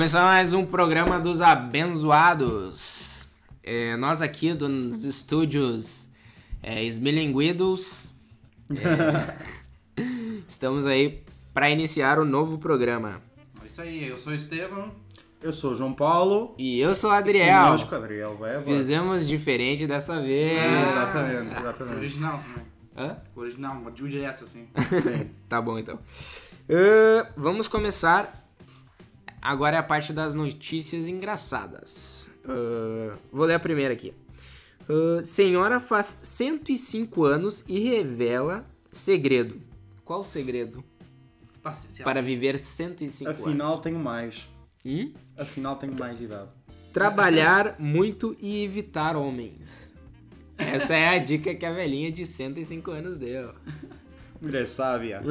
Começando mais um programa dos abençoados. É, nós aqui dos estúdios é, Esmilinguidos é, estamos aí para iniciar o novo programa. É isso aí, eu sou o Estevam. Eu sou o João Paulo. E eu sou o Adriel. Conosco, Adriel Weber. Fizemos diferente dessa vez. É, exatamente, exatamente. Original também. Hã? Original, direto assim. Sim. Tá bom então. Uh, vamos começar. Agora é a parte das notícias engraçadas. Uh, vou ler a primeira aqui. Uh, senhora faz 105 anos e revela segredo. Qual segredo? Para viver 105 Afinal, anos. tenho mais. Hum? Afinal, tenho mais de idade. Trabalhar muito e evitar homens. Essa é a dica que a velhinha de 105 anos deu. Mulher sábia.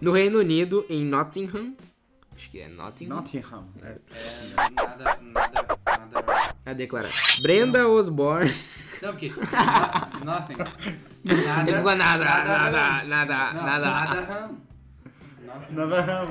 No Reino Unido, em Nottingham. Acho que é Nottingham. Nottingham. É. É, nada, nada, nada. A declarar. Brenda Osborne. Não, porque. no- Nothing. Nada. Ele ficou nada, nada, Não, nada, nada. Nada. ham. Nothing. Nottingham.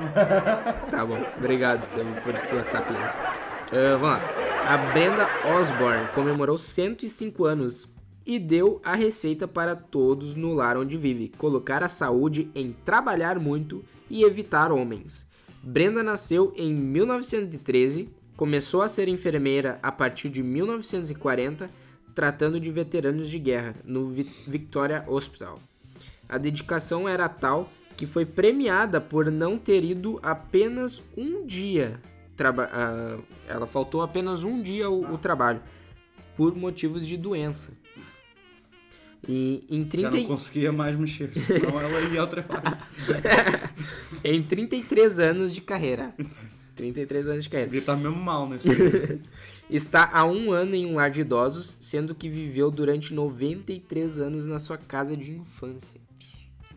Tá bom, obrigado, Estevam, por sua sapiência. Ah, vamos lá. A Brenda Osborne comemorou 105 anos e deu a receita para todos no lar onde vive: colocar a saúde em trabalhar muito e evitar homens. Brenda nasceu em 1913, começou a ser enfermeira a partir de 1940, tratando de veteranos de guerra no Vi- Victoria Hospital. A dedicação era tal que foi premiada por não ter ido apenas um dia. ah, ela faltou apenas um dia ao, o trabalho, por motivos de doença. E em, Já 30, não conseguia mais mexer, senão ela ia ao trabalho. em 33 anos de carreira. 33 anos de carreira. Devia estar mesmo mal nesse. Está há um ano em um lar de idosos, sendo que viveu durante 93 anos na sua casa de infância.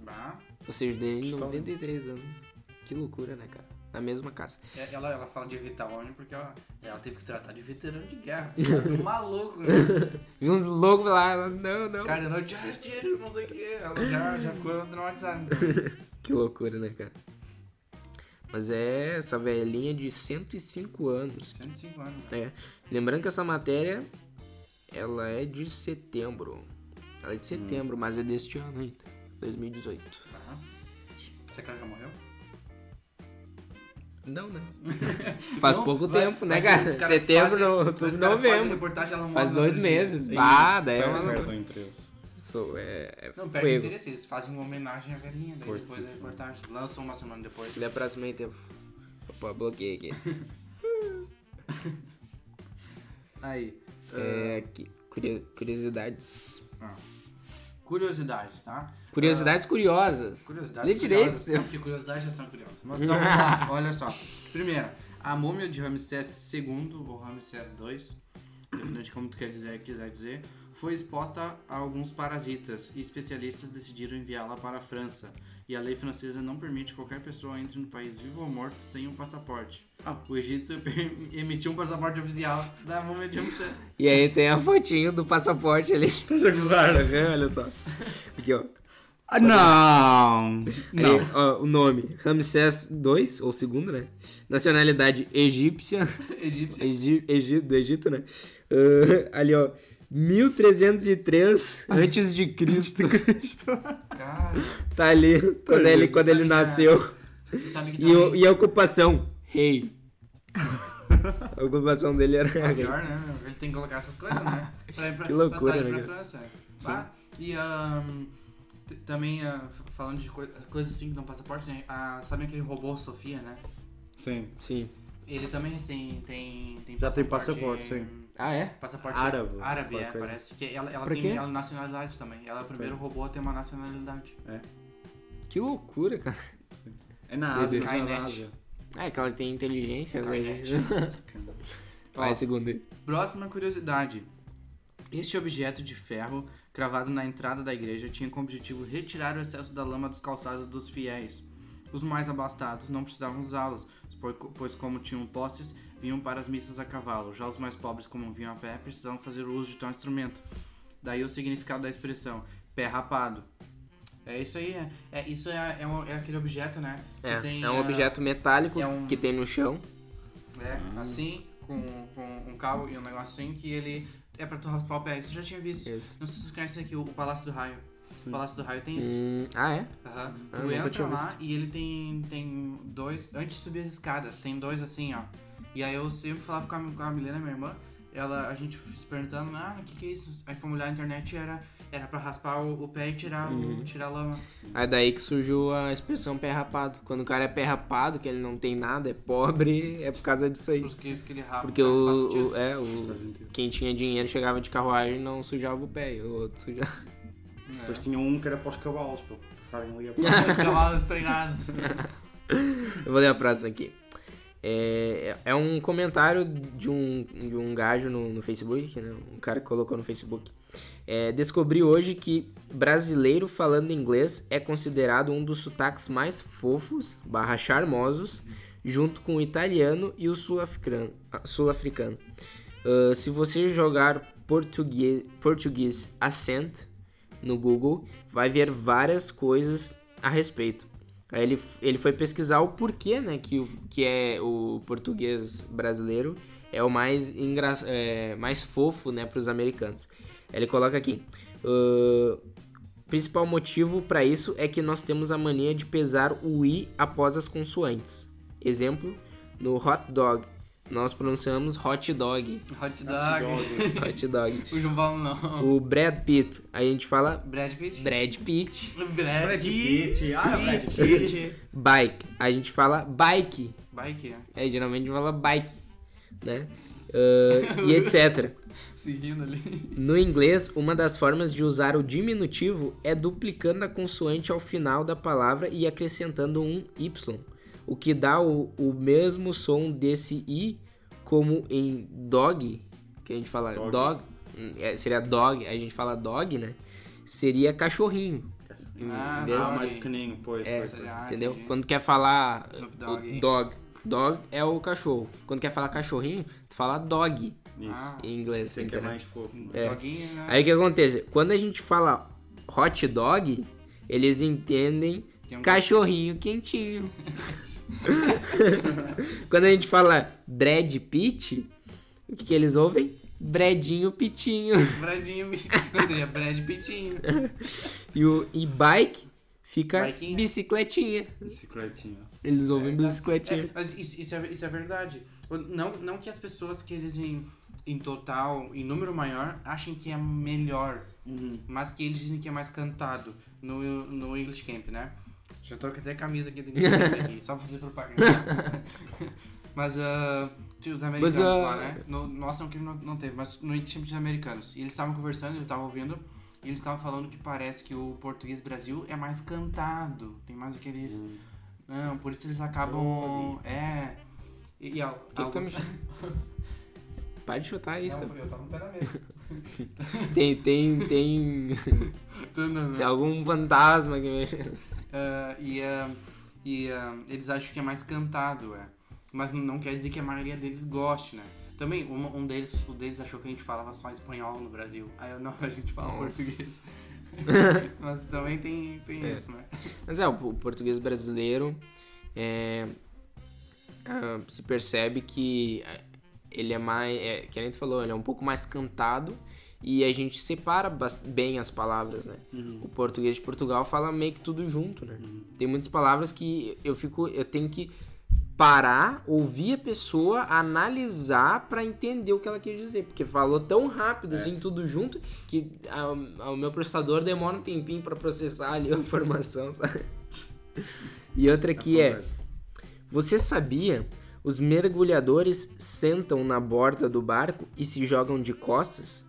Bah. Ou seja, dele História. 93 anos. Que loucura, né, cara? Na mesma casa. É, Ela, ela fala de evitar homem porque ela, ela teve que tratar de veterano de guerra. Um maluco, né? Vi uns loucos lá, ela, não, não. Os caras não dinheiro, dinheiro, não sei o que. Ela já, já ficou traumatizada. Que loucura, né, cara? Mas é essa velhinha de 105 anos. 105 anos. né? É. Lembrando que essa matéria, ela é de setembro. Ela é de setembro, mas é deste ano ainda. 2018. Tá. Você cara já morreu? Não, né? Faz Não, pouco vai- tempo, né, vai que cara? os caras Setembro, fazem- outubro, novembro. Faz no dois meses. Bah, daí é uma... é, é Não, perde fuego. interesse, eles fazem uma homenagem à velhinha, daí depois da Cortíssimo. reportagem. Lançam uma semana depois. Da próxima aí tempo. Opa, bloqueei aqui. Aí. É, aqui, curio- curiosidades. ah, Curiosidades, tá? Curiosidades curiosas. Curiosidades Lê direito, curiosas, não, porque curiosidades já são curiosas. Mas então, olha só. Primeiro, a múmia de Ramsés II, ou Ramsés II, dependendo de como tu quer dizer, quiser dizer, foi exposta a alguns parasitas e especialistas decidiram enviá-la para a França. E a lei francesa não permite que qualquer pessoa entre no país vivo ou morto sem um passaporte. Ah. O Egito emitiu um passaporte oficial da múmia de Ramsés. E aí tem a fotinho do passaporte ali. Tá já gozaram? Olha só. Aqui, ó. Ah, não! Ali, ó, o nome. Ramsés II, ou segundo, né? Nacionalidade egípcia. Egi- do Egito, né? Ah, ali, ó. 1303 antes de Cristo. Cara, Tá ali quando ele, quando ele é- nasceu. sabe que E, o- e a ocupação? Rei. A ocupação dele era É rei. pior, né? Ele tem que colocar essas coisas, né? Pra ir pra, Que loucura, né, pra França. E t- também, f- falando de coi- coisas assim que não passaporte, né? Ah, sabe aquele robô Sofia, né? Sim. Sim. Ele também tem, tem, tem Já tem passaporte, sim. Ah, é? Passaporte Árabe, árabe é, coisa. parece. Que ela, ela Pra tem quê? ela, nacionalidade também. Ela é o primeiro robô a ter uma nacionalidade. Que loucura, cara. É na Ásia. Skynet. na Ásia. Ah, é que ela tem inteligência, né? Skynet. Vai, aí. Próxima curiosidade. Este objeto de ferro, cravado na entrada da igreja, tinha como objetivo retirar o excesso da lama dos calçados dos fiéis. Os mais abastados não precisavam usá-los, pois- pois como tinham postes, vinham para as missas a cavalo. Já os mais pobres, como vinham a pé, precisavam fazer o uso de tal instrumento. Daí o significado da expressão, pé rapado. É isso aí, é, é- isso é, é, um- é aquele objeto, né? É, tem, é um ah, objeto metálico é um- que tem no chão. É, assim, com, com um cabo e um negócio assim, que ele é pra tu raspar o pé. Isso eu já tinha visto. Isso. Não sei se vocês conhecem aqui o, Palácio do Raio. O Palácio do Raio tem isso. Hum, ah, é? Aham. Ah, Tu entra lá e ele tem, tem dois. Antes de subir as escadas, tem dois assim, ó. E aí eu sempre falava com a, com a Milena, minha irmã, ela, a gente se perguntando, ah, o que, que é isso? Aí fomos olhar na internet e era, era pra raspar o, o pé e tirar, Uhum. o, tirar a lama. Aí daí que surgiu a expressão pé rapado. Quando o cara é pé rapado, que ele não tem nada, é pobre, é por causa disso aí. Porque isso que ele rapa. Porque né? O, o- é, o, quem tinha dinheiro chegava de carruagem e não sujava o pé, e o outro sujava. Depois tinha um que era os cavalos, para passarem ali a Os cavalos treinados. Eu vou ler a próxima aqui. É, é um comentário de um, de um gajo no, no Facebook, né? um cara que colocou no Facebook. É, descobri hoje que brasileiro falando inglês é considerado um dos sotaques mais fofos, barra charmosos, junto com o italiano e o sul-africano. Ah, se você jogar português, português accent no Google, vai ver várias coisas a respeito. Aí ele, ele foi pesquisar o porquê, né, que, o, que é o português brasileiro é o mais, engra, é, mais fofo, né, para os americanos. Ele coloca aqui, "Ah, principal motivo para isso é que nós temos a mania de pesar o i após as consoantes. Exemplo, no hot dog, nós pronunciamos hot dog, Hot dog. hot dog. o João Paulo não. O Brad Pitt, a gente fala Brad Pitt. Brad Pitt. Brad Brad Pitt, ah, Brad Pitt. Bike, a gente fala bike. Bike, É, geralmente fala bike, né? Ah, e etc. se rindo ali. No inglês, uma das formas de usar o diminutivo é duplicando a consoante ao final da palavra e acrescentando um y, o que dá o, o mesmo som desse i, como em dog, que a gente fala dog, Dog. hum, é, seria dog, a gente fala dog, né? Seria cachorrinho. Ah, Desse- Ah, não, mais sim. pequenino, pois, É, pois, pois. Entendeu? entendi. Quando quer falar Dogg. dog, dog é o cachorro. Quando quer falar cachorrinho, tu fala dog Isso. Ah, em inglês, Esse aqui é mais fofo. É. Doguinho, né? Aí o que acontece? Quando a gente fala hot dog, eles entendem Que é um- cachorrinho quentinho. Quando a gente fala Brad Pitt, o que, que eles ouvem? Bredinho Pitinho. Bradinho, não seria Brad Pittinho. E o e bike fica Biquinha. bicicletinha. Bicicletinha. Eles ouvem exato. bicicletinha. É, mas isso, isso, é, isso é verdade. Não, não que as pessoas que eles em, em total, em número maior, achem que é melhor, Uhum. mas que eles dizem que é mais cantado no, no English Camp, né? Já tô com até a camisa aqui do aqui, só pra fazer propaganda. mas ah, tinha os americanos Mas, ah, lá, né? No, nossa, não, não, não teve, mas no English Camp tinha os americanos. E eles estavam conversando, eu tava ouvindo, e eles estavam falando que parece que o português Brasil é mais cantado, tem mais aqueles... Hum. Não, por isso eles acabam. É. E, e al- que tá alguns- mexendo? Para de chutar isso. Não, eu tava no pé da mesa. Tem, tem, tem, tem algum fantasma que mexe. Ah, e ah, e ah, eles acham que é mais cantado, é. Mas não quer dizer que a maioria deles goste, né? Também, um, um deles, deles achou que a gente falava só espanhol no Brasil. Aí eu, não, a gente fala Nossa. português. Mas também tem, tem É. isso, né? Mas é, o, português brasileiro é, se percebe que ah, ele é mais, é, que a gente falou, ele é um pouco mais cantado e a gente separa bem as palavras, né? Uhum. O português de Portugal fala meio que tudo junto, né? Tem muitas palavras que eu fico, eu tenho que parar, ouvir a pessoa, analisar pra entender o que ela quer dizer, porque falou tão rápido assim tudo junto que o meu processador demora um tempinho pra processar ali a informação, sabe? E outra que é, você sabia? Os mergulhadores sentam na borda do barco e se jogam de costas?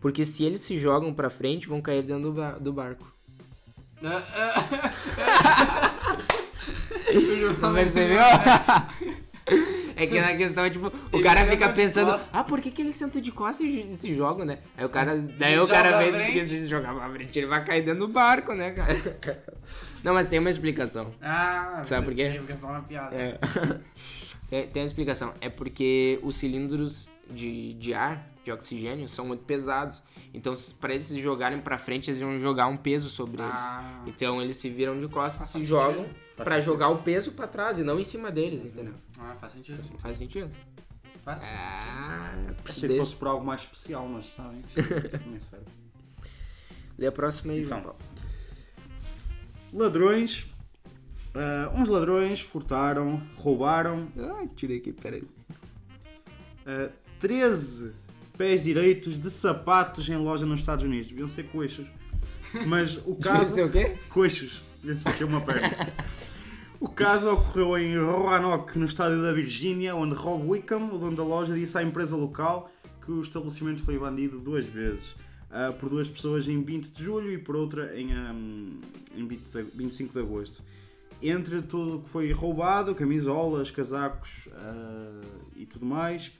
Porque se eles se jogam pra frente, vão cair dentro do, ba- do barco. Não percebeu? É que na questão, tipo, o Eles cara fica pensando, ah, por que, que eles sentam de costas e se jogam, né? Aí o cara, daí Se o cara joga pra porque se jogar pra frente, ele vai cair dentro do barco, né, cara? Não, mas tem uma explicação. Ah, Sabe por quê? Fica só na piada. É. É, tem uma explicação. É porque os cilindros de, de ar, de oxigênio, são muito pesados. Então, pra eles se jogarem pra frente, eles vão jogar um peso sobre Ah. eles. Então, eles se viram de costas, Faz se jogam pra jogar o peso pra trás e não em cima deles, entendeu? Ah, faz sentido. Faz sentido? Faz sentido. Ah, Achei que fosse por algo mais especial, mas sabem? Nem sei. Lê a próxima aí, Então. João. Ladrões. ah, uns ladrões furtaram, roubaram Ah, tirei aqui, peraí. ah, 13 pés direitos de sapatos em loja nos Estados Unidos. Deviam ser coxos. Mas o caso. Isso é o quê? Coxos. Devia ser uma perna. O caso ocorreu em Roanoke, no estado da Virgínia, onde Rob Wickham, o dono da loja, disse à empresa local que o estabelecimento foi bandido duas vezes. ah, por duas pessoas em 20 de julho e por outra em, ahm, em 20 de- 25 de agosto. Entre tudo o que foi roubado, camisolas, casacos ah, e tudo mais,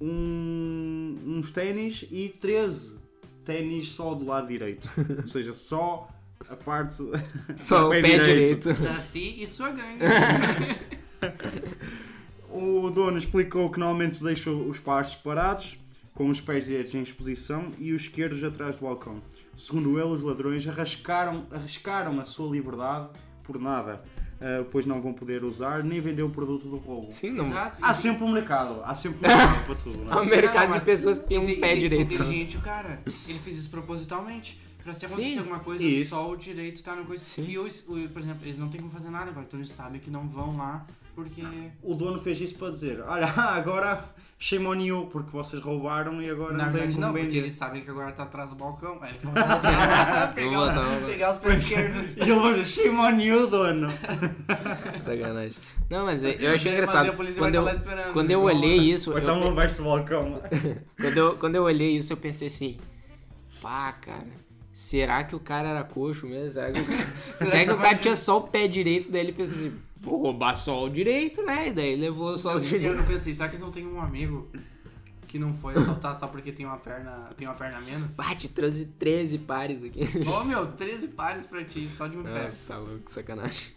um- uns ténis e 13 ténis só do lado direito. Ou seja, só a parte. Só o pé direito. Saci e sua gangue. O dono explicou que normalmente deixa os pares separados, com os pés direitos em exposição e os esquerdos atrás do balcão. Segundo ele, os ladrões arriscaram, arriscaram a sua liberdade por nada, ah, pois não vão poder usar nem vender o produto do roubo. Sim, não. Exato. Há sempre um mercado, há sempre um mercado para tudo. Há um é? mercado Não, de pessoas que têm um pé direito. Inteligente o cara. Ele fez isso propositalmente. Pra se acontecer Sim, alguma coisa, isso. só o direito tá no coisa. Sim. E os, o- por exemplo, eles não tem como fazer nada agora, então eles sabem que não vão lá porque. O dono fez isso para dizer: olha, agora shame on you, porque vocês roubaram e agora Na não têm como não, porque vender. eles sabem que agora tá atrás do balcão. Aí eles vão pegar, Vou vou botar. pegar os pés esquerdos. E ele vai dizer: shame on you, dono. Sacanagem. Não, mas é- eu achei Mas engraçado. a polícia Quando vai eu, quando eu olhei isso, Ou eu, então não do balcão. quando, eu, quando eu olhei isso, eu pensei assim, pá, cara, será que o cara era coxo mesmo? Será que o cara, será que o cara tinha só o pé direito? Daí ele pensou assim, vou roubar só o direito, né? E daí levou só os Eu direitos. não pensei, será que eles não têm um amigo que não foi assaltar só porque tem uma perna, tem uma perna menos? Bate, trouxe 13 pares aqui. Ô meu, 13 pares pra ti, só de um Ah, pé. tá louco, sacanagem.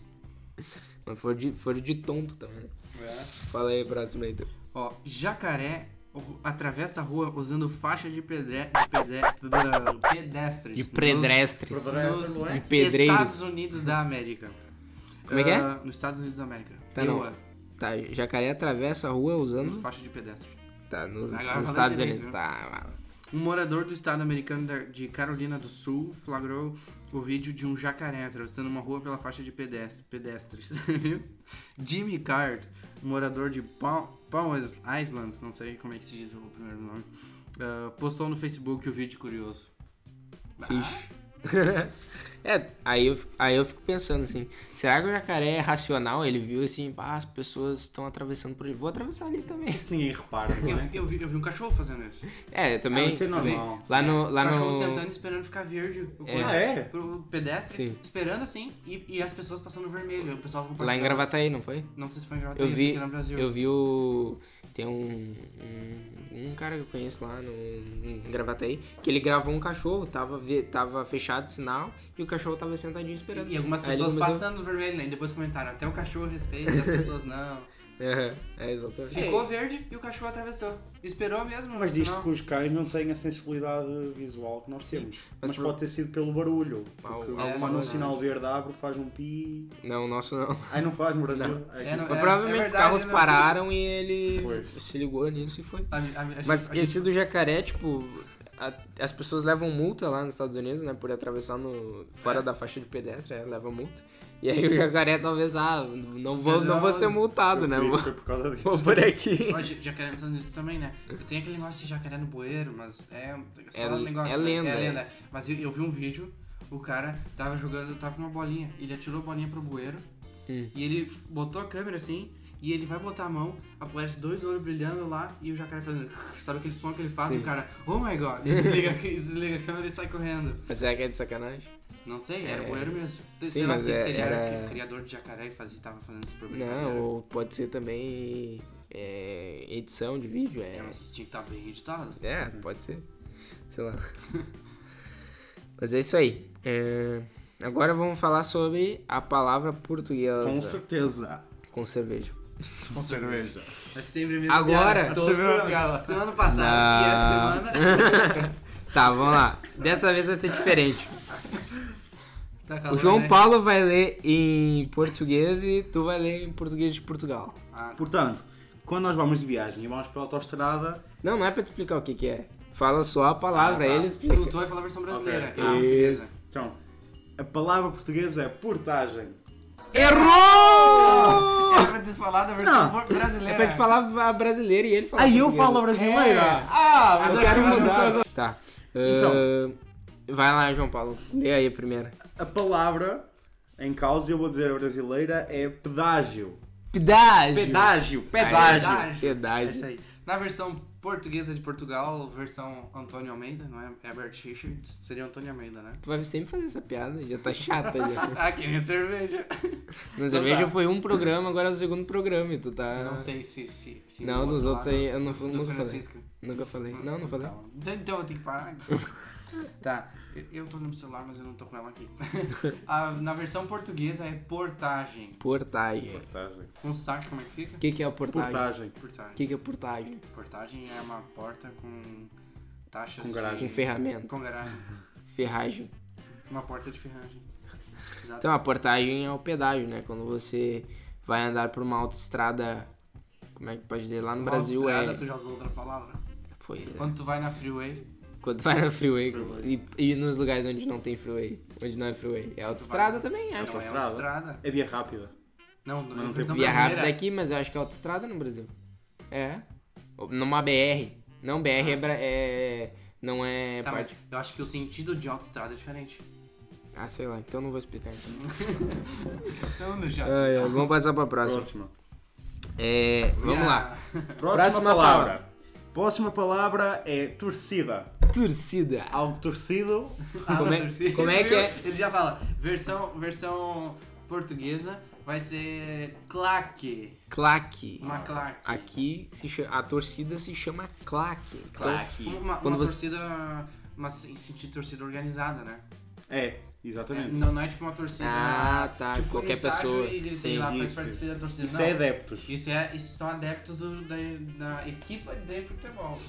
Mas foram de, foram de tonto também, né? É. Fala aí, próximo aí. Ó, jacaré atravessa a rua usando faixa de, pedre... pedre... pedestres. De pedestres. Nos? De pedreiros. Estados Unidos da América. Como é que é? Ah, Nos Estados Unidos da América. Tá, não. ah, Tá, jacaré atravessa a rua usando. faixa de pedestre. Tá, nos, nos Estados Unidos. viu? Tá. Um morador do estado americano de Carolina do Sul flagrou o vídeo de um jacaré atravessando uma rua pela faixa de pedestre- pedestres. viu? Jimmy Card, morador de Palm, Island, não sei como é que se diz o primeiro nome, ah, postou no Facebook o vídeo curioso. É, aí eu, fico- aí eu fico pensando assim, será que o jacaré é racional? Ele viu assim, pá, as pessoas estão atravessando por ali, vou atravessar ali também. Isso ninguém repara, não Eu, é? eu vi, eu vi um cachorro fazendo isso. É, eu também. Ah, isso é normal. Lá no. Lá o cachorro no... sentando esperando ficar verde. O É. Ah, é? Pro pedestre, Sim. esperando assim, e, e as pessoas passando vermelho. O pessoal Lá em. Gravataí, não foi? Não sei se foi em Gravataí, Eu vi, era no Brasil. eu vi o. Tem um, um, um cara que eu conheço lá no, Gravataí, que ele gravou um cachorro, tava, ve- tava fechado o sinal e o cachorro tava sentadinho esperando. E algumas Aí ele pessoas começou- passando vermelho, né? E depois comentaram, até o cachorro respeita, as pessoas não. É, é, exatamente. Ficou verde e o cachorro atravessou. Esperou mesmo. Mas no diz sinal. que os cães não têm a sensibilidade visual que nós temos. Mas Mas, por- pode ter sido pelo barulho. Al- Porque alguma quando um coisa, sinal verde abre, faz um pi. Não, o nosso não. Ai, não faz no Brasil? Não. Ai, É, não- Mas é- provavelmente é os verdade, carros né? pararam e ele Pois. se ligou nisso e foi. A- a- a Mas a gente- esse do jacaré, tipo, as pessoas levam multa lá nos Estados Unidos, né? Por atravessar no, fora É. da faixa de pedestre, é, leva multa. E aí o jacaré talvez, ah, não vou, não Não, vou ser multado, eu né? Vou, Foi por causa disso. vou por aqui. Ó, ja- jacaré nos Estados Unidos também, né? Tem aquele negócio de jacaré no bueiro, mas é só É- um negócio. é né? lenda, É é. lenda. Mas eu, eu vi um vídeo, o cara tava jogando, tava com uma bolinha. Ele atirou a bolinha pro bueiro Hum. e ele botou a câmera assim. E ele vai botar a mão, aparece dois olhos brilhando lá e o jacaré fazendo. Sabe aquele som que ele faz? Sim. E o cara, oh my god! Desliga, desliga a câmera e sai correndo. Mas será que é de sacanagem? Não sei, era É. bueiro mesmo. Sim, Sei lá mas se, é- se ele era, era- criador de jacaré e fazia, tava fazendo por brincadeira. Não, ou pode ser também é, edição de vídeo, É, é. mas tinha que estar bem editado. É, pode ser. Sei lá. Mas é isso aí. É, Agora vamos falar sobre a palavra portuguesa Com certeza. com cerveja. Com cerveja. É sempre a mesma Agora- piada. Anos. Semana passada e essa semana. Tá, vamos lá. Dessa vez vai ser diferente. Tá O calor, João né? Paulo vai ler em português e tu vai ler em português de Portugal. Ah, Portanto, quando nós vamos de viagem e vamos pela autostrada, Não, não é pra te explicar o que que é. Fala só a palavra, Ah, tá. ele explica. tu, tu vai falar a versão brasileira. Ok. eu a portuguesa. Então, a palavra portuguesa é portagem. Errou! É pra te falar da versão Não. brasileira. É pra te falar a brasileira e ele fala Aí eu falo a brasileira? É. Ah, Eu quero mudar. Tá. Então. Ah, vai lá, João Paulo. Lê aí primeiro. A palavra em causa, eu vou dizer a brasileira, é pedágio. Pedágio. Pedágio, pedágio. É Pedágio. isso aí. Na versão portuguesa de Portugal, versão Antônio Almeida, não é Herbert Richards, seria Antônio Almeida, né? Tu vai sempre fazer essa piada, já tá chata já. Ah, que nem cerveja. No cerveja tá. foi um programa, agora é o segundo programa e tu tá... Não sei se. se, se Não, nos outro outros aí eu não, do nunca falei. Francisco. Nunca falei. Não, não falei. Tá, Então, então eu tenho que parar. tá, eu, tô no celular, mas eu não tô com ela aqui. A- na versão portuguesa é portagem. Portagem. Portagem. Com sotaque, como é que fica? O que, que é a portagem? Portagem. O Portagem. que, que é portagem? Portagem é uma porta com taxas Com garagem. Com de... ferramenta. Com garagem. Ferragem. Uma porta de ferragem. Exato. Então, a portagem é o pedágio, né? Quando você vai andar por uma autoestrada, como é que pode dizer? Lá no Brasil Autoestrada, é... Tu já usou outra palavra. Pois é. Quando tu vai na freeway, Quando vai na freeway e, e nos lugares onde não tem freeway, onde não é freeway. É autoestrada também, acho. não é Autoestrada? É via rápida. Não, Mas não, não é tem Via brasileira. rápida aqui, mas eu acho que é autoestrada no Brasil. É. Numa BR. Não, BR é, bra- é- Não é Tá, parte. mas eu acho que o sentido de autoestrada é diferente. Ah, sei lá, então não vou explicar então. Então, no já. Ah, é, Vamos passar pra próxima. Próxima. É, vamos lá. Próxima, Próxima palavra. Próxima palavra é torcida. Torcida. Algo torcido. Como é- torcida. como é que é? Ele já fala, versão, versão portuguesa vai ser claque. Claque. Uma claque. Aqui se cha- a torcida se chama claque. Então, Claque. Uma, Quando uma você- torcida, mas em sentido torcida organizada, né? É, exatamente. não, não é tipo uma torcida. Ah, tá, Tipo, qualquer pessoa. E gritei Sim, lá, isso, parte isso. da torcida. Isso não. é adeptos. Isso, é, isso são adeptos do, da, da equipa de futebol.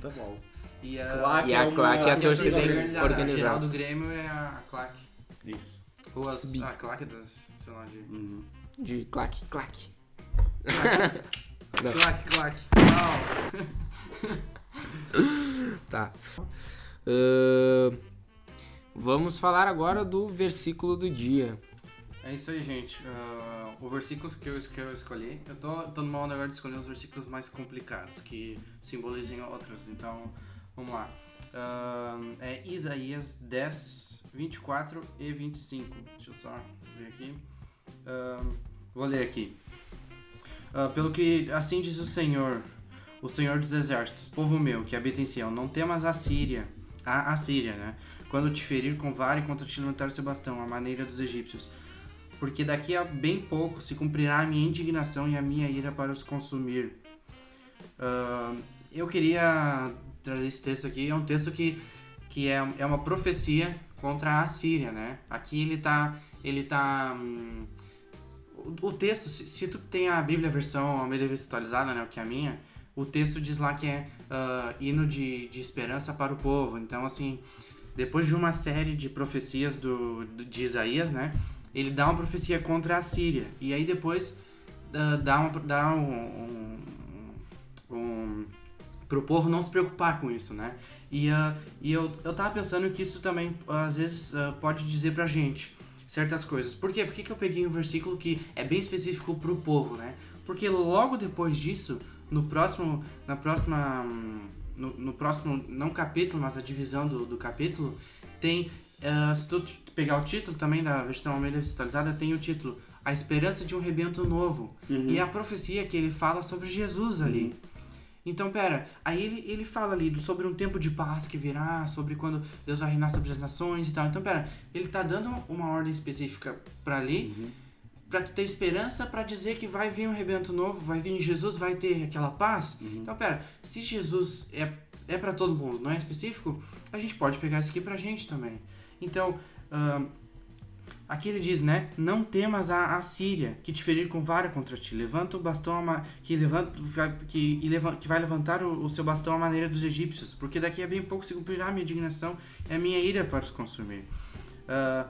Tá bom. E a, Claque E a é uma claque é a a torcida organizada. organizada. A geral do Grêmio é a claque. Isso. Ou as- Sbi. a claque das, sei lá, de... Uhum. De claque, claque. Claque, claque. Não. Tá. Ahn, vamos falar agora do versículo do dia. É isso aí, gente. Ah, o versículo que eu, que eu escolhi, eu tô, tô numa onda agora de escolher os versículos mais complicados, que simbolizem outros. Então, vamos lá. Ah, é Isaías 10, 24 e 25. Deixa eu só ver aqui. Ah, vou ler aqui. Ah, pelo que assim diz o Senhor, o Senhor dos Exércitos, povo meu que habita em Sião, não temas a Síria, a Assíria, né? Quando te ferir com vara e contra te levantar seu bastão, a maneira dos egípcios. Porque daqui a bem pouco se cumprirá a minha indignação e a minha ira para os consumir. Ah, eu queria trazer esse texto aqui, é um texto que, que é, é uma profecia contra a Assíria, né? Aqui ele tá, ele tá hum, o, texto, se, se tu tem a Bíblia versão Almeida atualizada, né, que é a minha, o texto diz lá que é ah, hino de, de esperança para o povo. Então, assim, depois de uma série de profecias do, de Isaías, né, ele dá uma profecia contra a Síria. E aí depois ah, dá, uma, dá um, um, um povo não se preocupar com isso, né? E, ah, e eu, eu tava pensando que isso também, às vezes, ah, pode dizer pra gente certas coisas. Por quê? Por que, que eu peguei um versículo que é bem específico pro povo, né? Porque logo depois disso, no próximo, na próxima, hum, no, no próximo, não capítulo, mas a divisão do, do capítulo, tem, ah, se tu pegar o título também da versão Almeida atualizada, tem o título A Esperança de um Rebento Novo. E a profecia que ele fala sobre Jesus ali. Então, pera, aí ele, ele fala ali sobre um tempo de paz que virá, sobre quando Deus vai reinar sobre as nações e tal. Então, pera, ele tá dando uma ordem específica pra ali, pra tu ter esperança pra dizer que vai vir um rebento novo, vai vir Jesus, vai ter aquela paz. Então, pera, se Jesus é, é para todo mundo, não é específico, a gente pode pegar isso aqui pra gente também. Então, ahn, Aqui ele diz, né? Não temas a, a Síria, que te ferir com vara contra ti. Levanta o bastão que, levanta, que, que vai levantar o, o seu bastão à maneira dos egípcios, porque daqui a bem pouco se cumprirá a minha indignação e a minha ira para os consumir. Ah,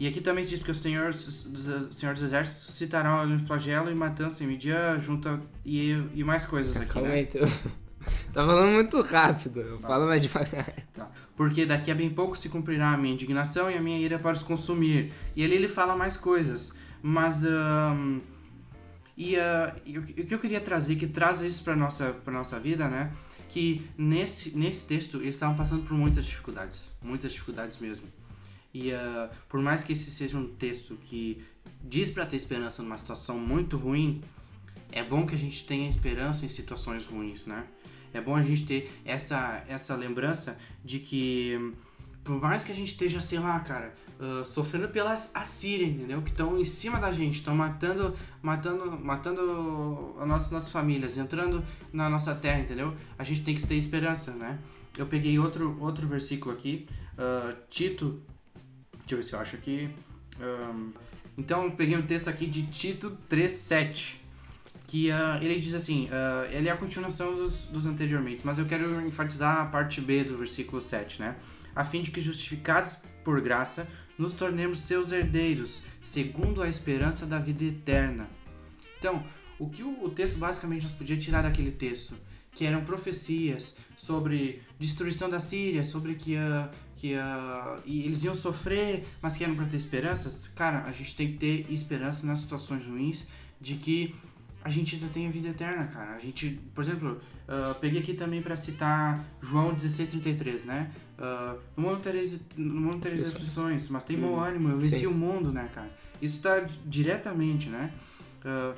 E aqui também se diz que o Senhor, o Senhor dos Exércitos citará o flagelo e matança em Midian, junta e, e mais coisas aqui, Calma né? aí, tu... tá falando muito rápido. Fala mais devagar. Tá. Porque daqui a bem pouco se cumprirá a minha indignação e a minha ira para os consumir. E ali ele fala mais coisas. Mas. ahn, e ah, e o que eu queria trazer, que traz isso para nossa para nossa vida, né? Que nesse, nesse texto eles estavam passando por muitas dificuldades. Muitas dificuldades mesmo. E ah, por mais que esse seja um texto que diz para ter esperança numa situação muito ruim, é bom que a gente tenha esperança em situações ruins, né? É bom a gente ter essa, essa lembrança de que, por mais que a gente esteja, sei lá, cara, ah, sofrendo pela Assíria, entendeu? Que estão em cima da gente, estão matando, matando, matando as nossas, nossas famílias, entrando na nossa terra, entendeu? A gente tem que ter esperança, né? Eu peguei outro, outro versículo aqui, ah, Tito, deixa eu ver se eu acho aqui. Ahn, então, peguei um texto aqui de Tito 3,7 que ah, ele diz assim, ah, ele é a continuação dos, dos anteriormente, mas eu quero enfatizar a parte B do versículo 7, né? A fim de que justificados por graça, nos tornemos seus herdeiros, segundo a esperança da vida eterna. Então, o que o, o texto basicamente nos podia tirar daquele texto, que eram profecias sobre destruição da Síria, sobre que, ah, que ah, e eles iam sofrer, mas que eram para ter esperanças, cara, a gente tem que ter esperança nas situações ruins de que a gente ainda tem a vida eterna, cara. A gente, por exemplo, ah, peguei aqui também para citar João 16:33, né? Ah, no mundo tereis, no mundo tereis aflições, mas tem bom ânimo, eu venci o mundo, né, cara? Isso está diretamente, né? Ah,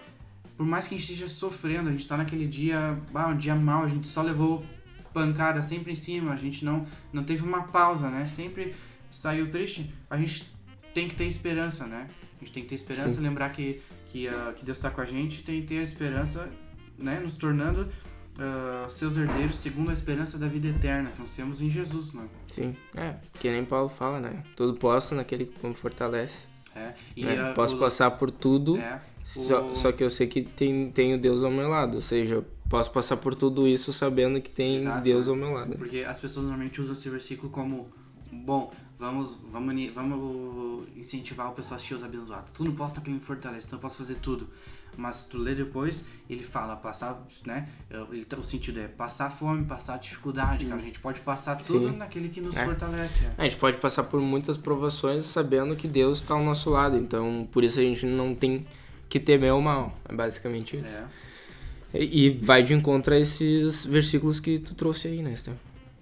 por mais que a gente esteja sofrendo, a gente tá naquele dia, ah, um dia mal, a gente só levou pancada sempre em cima, a gente não, não teve uma pausa, né? Sempre saiu triste, a gente tem que ter esperança, né? A gente tem que ter esperança, Sim. lembrar que, que, ah, que Deus está com a gente, tem que ter a esperança, né? Nos tornando ah, seus herdeiros segundo a esperança da vida eterna que nós temos em Jesus, né? Sim, é, que nem Paulo fala, né? Tudo posso naquele que me fortalece. É, e né? ah, Posso o- passar por tudo, É, só, o- só que eu sei que tem, tenho Deus ao meu lado. Ou seja, posso passar por tudo isso sabendo que tem Exato, Deus né? ao meu lado. Porque as pessoas normalmente usam esse versículo como bom, vamos, vamos, vamos incentivar o pessoal a assistir os abençoados. Tu não posso estar que me fortalece, tu não posso fazer tudo. Mas tu lê depois, ele fala passar, né? Ele, o sentido é passar fome, passar dificuldade, cara. A gente pode passar tudo Sim. naquele que nos É. fortalece. é. A gente pode passar por muitas provações sabendo que Deus está ao nosso lado. Então, por isso a gente não tem que temer o mal. É basicamente isso. É, E, e vai de encontro a esses versículos que tu trouxe aí, né, Esther?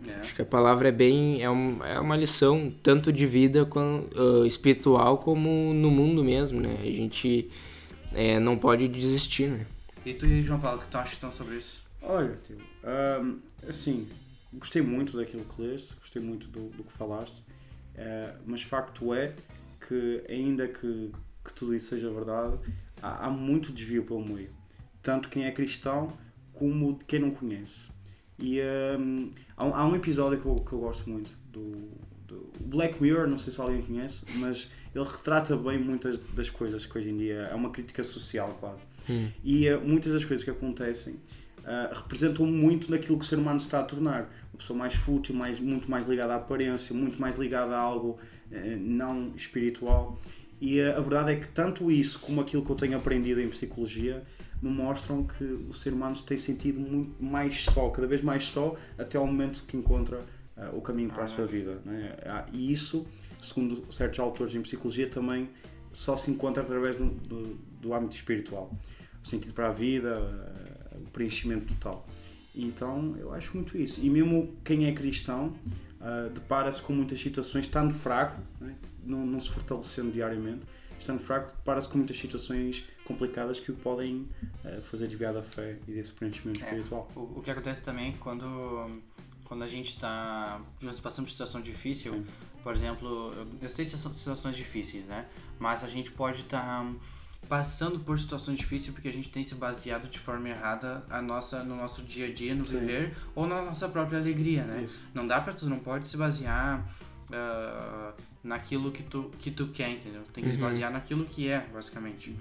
é. Acho que a palavra é bem. É, um, é uma lição tanto de vida quan- ah, espiritual como no mundo mesmo, né? A gente é, não pode desistir, né? E tu e João Paulo, o que tu acha então sobre isso? Olha, tio, hum, assim, gostei muito daquilo que leste, gostei muito do, do que falaste, eh, mas facto é que, ainda que, que tudo isso seja verdade, há, há muito desvio pelo meio. Tanto quem é cristão como quem não conhece. E hum, há, um- há um episódio que eu, que eu gosto muito do, do Black Mirror, não sei se alguém conhece, mas ele retrata bem muitas das coisas que hoje em dia é uma crítica social quase. E eh, muitas das coisas que acontecem ah, representam muito naquilo que o ser humano se está a tornar. Uma pessoa mais fútil, mais, muito mais ligada à aparência, muito mais ligada a algo eh, não espiritual. E a verdade é que tanto isso como aquilo que eu tenho aprendido em psicologia me mostram que o ser humano se tem sentido muito mais só, cada vez mais só, até ao momento que encontra ah, o caminho para a sua vida. né? Ah, E isso, segundo certos autores em psicologia, também só se encontra através do, do, do âmbito espiritual. O sentido para a vida, ah, o preenchimento total. Então, eu acho muito isso. E mesmo quem é cristão ah, depara-se com muitas situações, estando fraco, né? Não, não se fortalecendo diariamente, estando fraco, depara-se com muitas situações complicadas que o podem ah, fazer desviar da fé e desse preenchimento É. espiritual. O, o que acontece também quando, quando a gente está passando por situação difícil, Sim. por exemplo, eu- sei se são situações difíceis, né? Mas a gente pode estar passando por situações difíceis porque a gente tem se baseado de forma errada a nossa, no nosso dia a dia, no Sim. viver ou na nossa própria alegria, né? Isso. Não dá pra tu, não pode se basear ah, naquilo que tu, que tu quer, entendeu? Tem que se Uhum. basear naquilo que é, basicamente.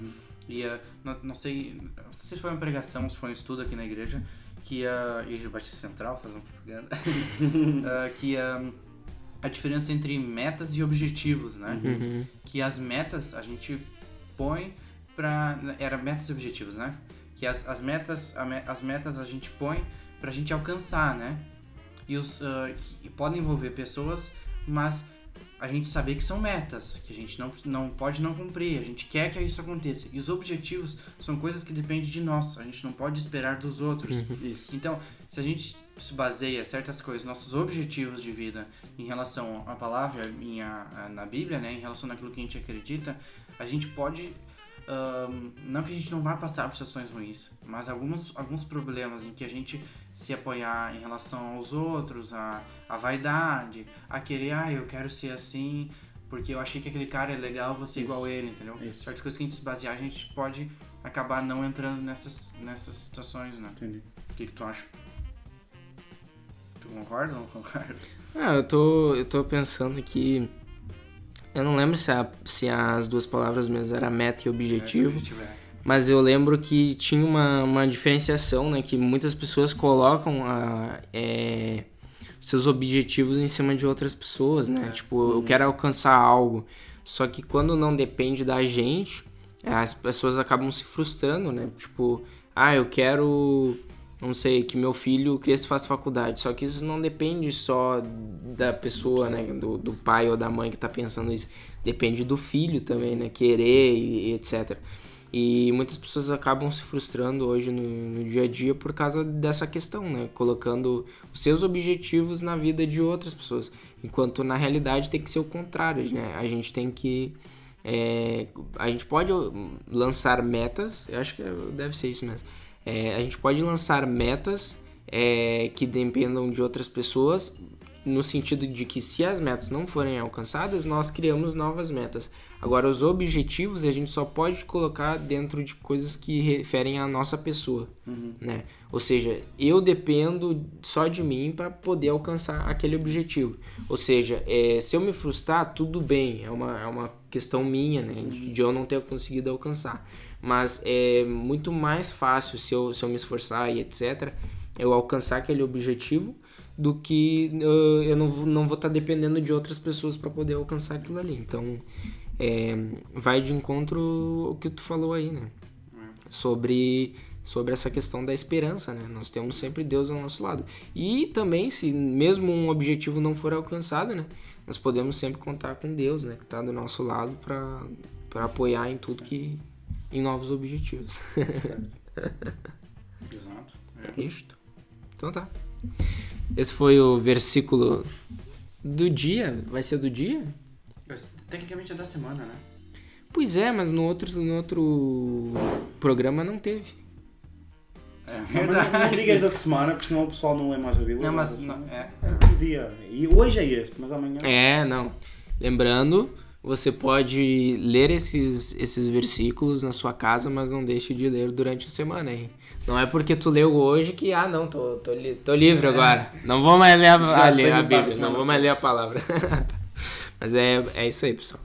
E ah, não, não sei, não sei se foi uma pregação, se foi um estudo aqui na igreja, que a Igreja Batista Central, fazendo propaganda, ah, que ah, a diferença entre metas e objetivos, né? Uhum. Que as metas a gente põe pra. Era metas e objetivos, né? Que as, as metas a me- as metas a gente põe pra gente alcançar, né? E os que podem envolver pessoas, mas a gente saber que são metas, que a gente não, não pode não cumprir, a gente quer que isso aconteça. E os objetivos são coisas que dependem de nós, a gente não pode esperar dos outros. Isso. Então, se a gente se baseia certas coisas, nossos objetivos de vida em relação à palavra em a- a- na Bíblia, né, em relação naquilo que a gente acredita, a gente pode ahn, não que a gente não vá passar por situações ruins, mas alguns alguns problemas em que a gente se apoiar em relação aos outros, a, a vaidade, a querer, ah, eu quero ser assim, porque eu achei que aquele cara é legal, vou ser Isso. igual a ele, entendeu? Isso. Certas coisas que a gente se basear, a gente pode acabar não entrando nessas, nessas situações, né? Entendi. O que, que tu acha? Tu concorda ou não concorda? Ah, eu tô, eu tô pensando que. Eu não lembro se, a- se as duas palavras mesmo era meta e objetivo. objetivo é. Mas eu lembro que tinha uma, uma diferenciação, né? Que muitas pessoas colocam a, é, seus objetivos em cima de outras pessoas, né? É. Tipo, eu quero alcançar algo. Só que quando não depende da gente, as pessoas acabam se frustrando, né? Tipo, ah, eu quero, não sei, que meu filho cresça e faça faculdade. Só que isso não depende só da pessoa, né? Do, do pai ou da mãe que tá pensando isso. Depende do filho também, né? Querer e, e etc. E muitas pessoas acabam se frustrando hoje no, no dia a dia por causa dessa questão, né? Colocando os seus objetivos na vida de outras pessoas. Enquanto na realidade tem que ser o contrário, né? A gente tem que. é, a gente pode lançar metas, eu acho que deve ser isso mesmo. É, a gente pode lançar metas é, que dependam de outras pessoas, no sentido de que se as metas não forem alcançadas, nós criamos novas metas. Agora, os objetivos a gente só pode colocar dentro de coisas que referem à nossa pessoa, né? Ou seja, eu dependo só de mim para poder alcançar aquele objetivo. Ou seja, é, se eu me frustrar, tudo bem, é uma, é uma questão minha, né? De, de eu não ter conseguido alcançar. Mas é muito mais fácil se eu, se eu me esforçar e etc., eu alcançar aquele objetivo do que uh, eu não vou, não vou estar dependendo de outras pessoas para poder alcançar aquilo ali. Então, é, vai de encontro o que tu falou aí, né? Sobre, sobre essa questão da esperança, né? Nós temos sempre Deus ao nosso lado. E também, se mesmo um objetivo não for alcançado, né? Nós podemos sempre contar com Deus, né? Que está do nosso lado para apoiar em tudo que... em novos objetivos. Exato. É isto. Então tá. Esse foi o versículo do dia. Vai ser do dia? Tecnicamente é da semana, né? Pois é, mas no outro, no outro programa não teve. É Não, mas não, não digas da semana, porque senão o pessoal não lê mais a Bíblia. Não, mas não, semana. é. É um dia. E hoje é este, mas amanhã. É, não. Lembrando, você pode ler esses, esses versículos na sua casa, mas não deixe de ler durante a semana, hein? Não é porque tu leu hoje que, ah, não, tô, tô, li- tô livre agora. Não vou mais ler a, a, a Bíblia, passo, não né? vou mais ler a palavra. mas é, é isso aí, pessoal.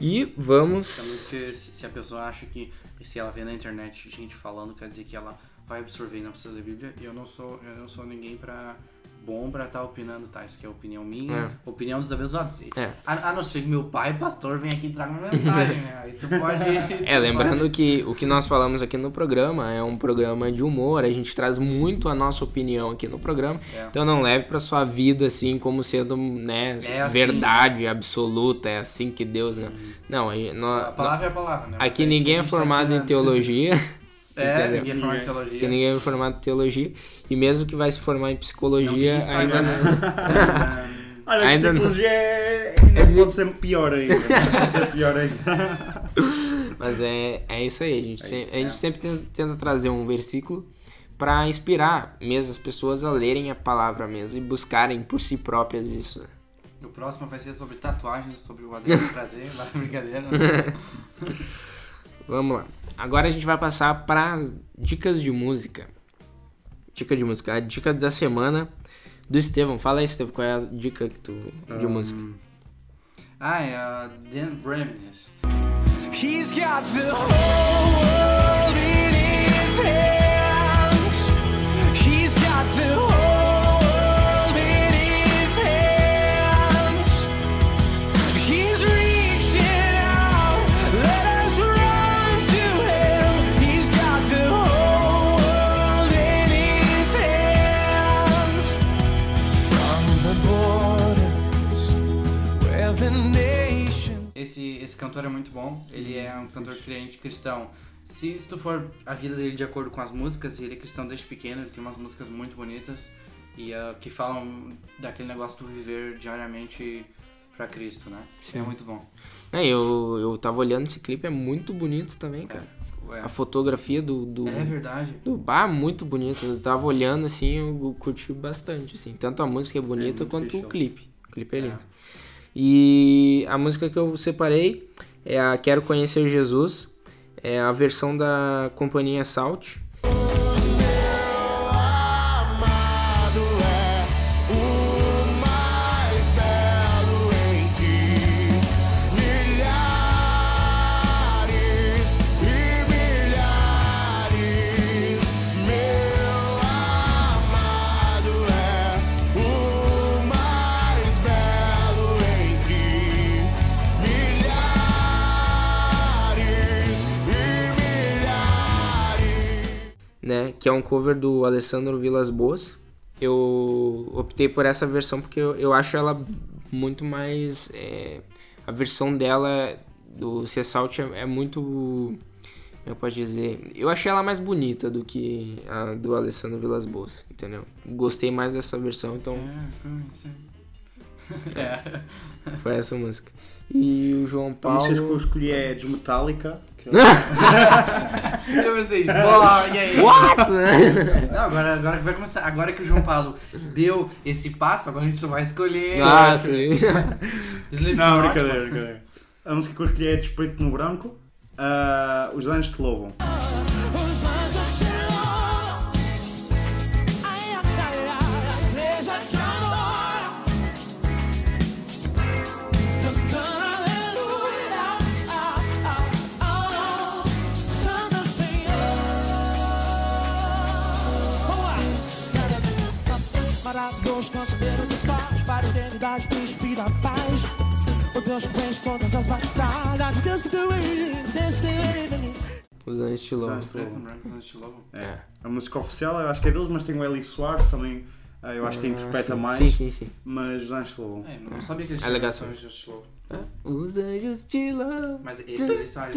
E vamos... Porque se, a pessoa acha que se ela vê na internet gente falando, quer dizer que ela vai absorver e não precisa ler Bíblia, e eu não sou, eu não sou ninguém pra bom pra estar opinando, tá? Isso aqui é opinião minha, opinião dos abençoados. É. A, a não ser que meu pai, pastor, venha aqui e traga uma mensagem, né? Aí tu pode. É, lembrando que o que nós falamos aqui no programa é um programa de humor, a gente traz muito a nossa opinião aqui no programa, É. então não leve pra sua vida assim como sendo, né, É assim. verdade absoluta, é assim que Deus, né? Não, a, gente- nó- A palavra é a palavra, né? aqui Mas ninguém é tá formado em tirando. teologia, É, entendeu? ninguém é formado em Ninguém. teologia. que ninguém é formado em teologia, e mesmo que vai se formar em Não psicologia, gente saiba, ainda né? não. Olha, a Ainda não. psicologia é... ainda pode ser pior ainda. Pode ser pior ainda. Mas é, é isso aí, a gente, É isso, a gente é. sempre tenta, tenta trazer um versículo para inspirar mesmo as pessoas a lerem a palavra mesmo e buscarem por si próprias isso. né? O próximo vai ser sobre tatuagens, sobre o Adriano trazer, vai brincadeira. né? Vamos lá. Agora a gente vai passar para as dicas de música. Dica de música. A dica da semana do Estevão. Fala aí, Estevão, qual é a dica que tu, de música? Ah, é a Dan Bremes. He's got the whole world in his hands. É. Ele é um cantor crente cristão. Se, se tu for a vida dele de acordo com as músicas, ele é cristão desde pequeno, ele tem umas músicas muito bonitas e ah, que falam daquele negócio do viver diariamente pra Cristo, né? É muito bom. É, eu, eu tava olhando esse clipe, é muito bonito também, cara. É, A fotografia do. do, é verdade. do bar muito bonito. Eu tava olhando assim, eu curti bastante, assim. Tanto a música é bonita muito quanto fixe, o clipe. O clipe é É. lindo. E a música que eu separei é a Quero Conhecer Jesus. É a versão da companhia Salt. Que é um cover do Alessandro Vilas Boas. Eu optei por essa versão porque eu, eu acho ela muito mais. é, a versão dela do C Salt é, é muito. como Eu posso dizer. Eu achei ela mais bonita do que a do Alessandro Vilas Boas, entendeu? Gostei mais dessa versão, então É. foi essa música. E o João A música que eu Paulo. escolhi é dos Metallica. que é- Eu pensei, boa, e aí? What? Não, agora, agora que vai começar. Agora que o João Paulo deu esse passo, agora a gente só vai escolher. ah, sim. Não, brincadeira, brincadeira. A música que eu escolhi é de Preto no Branco. Ah, os Anjos te Louvam. Deus, conselheiro dos céus, para a eternidade, príncipe da paz. O Deus que vence todas as batalhas, Deus que tu Deus que Anjos te louvam. Os Anjos te os anjos te louvam. É. A música oficial eu acho que é deles, mas tem o Eli Soares também. Ah, eu acho que interpreta Ah, sim. mais. Sim, sim, sim. Mas os Anjos te Louvam. É, não sabia que eles Alegações. tinham os anjos te louvam. Os Anjos te louvam. Mas esse é o Soares.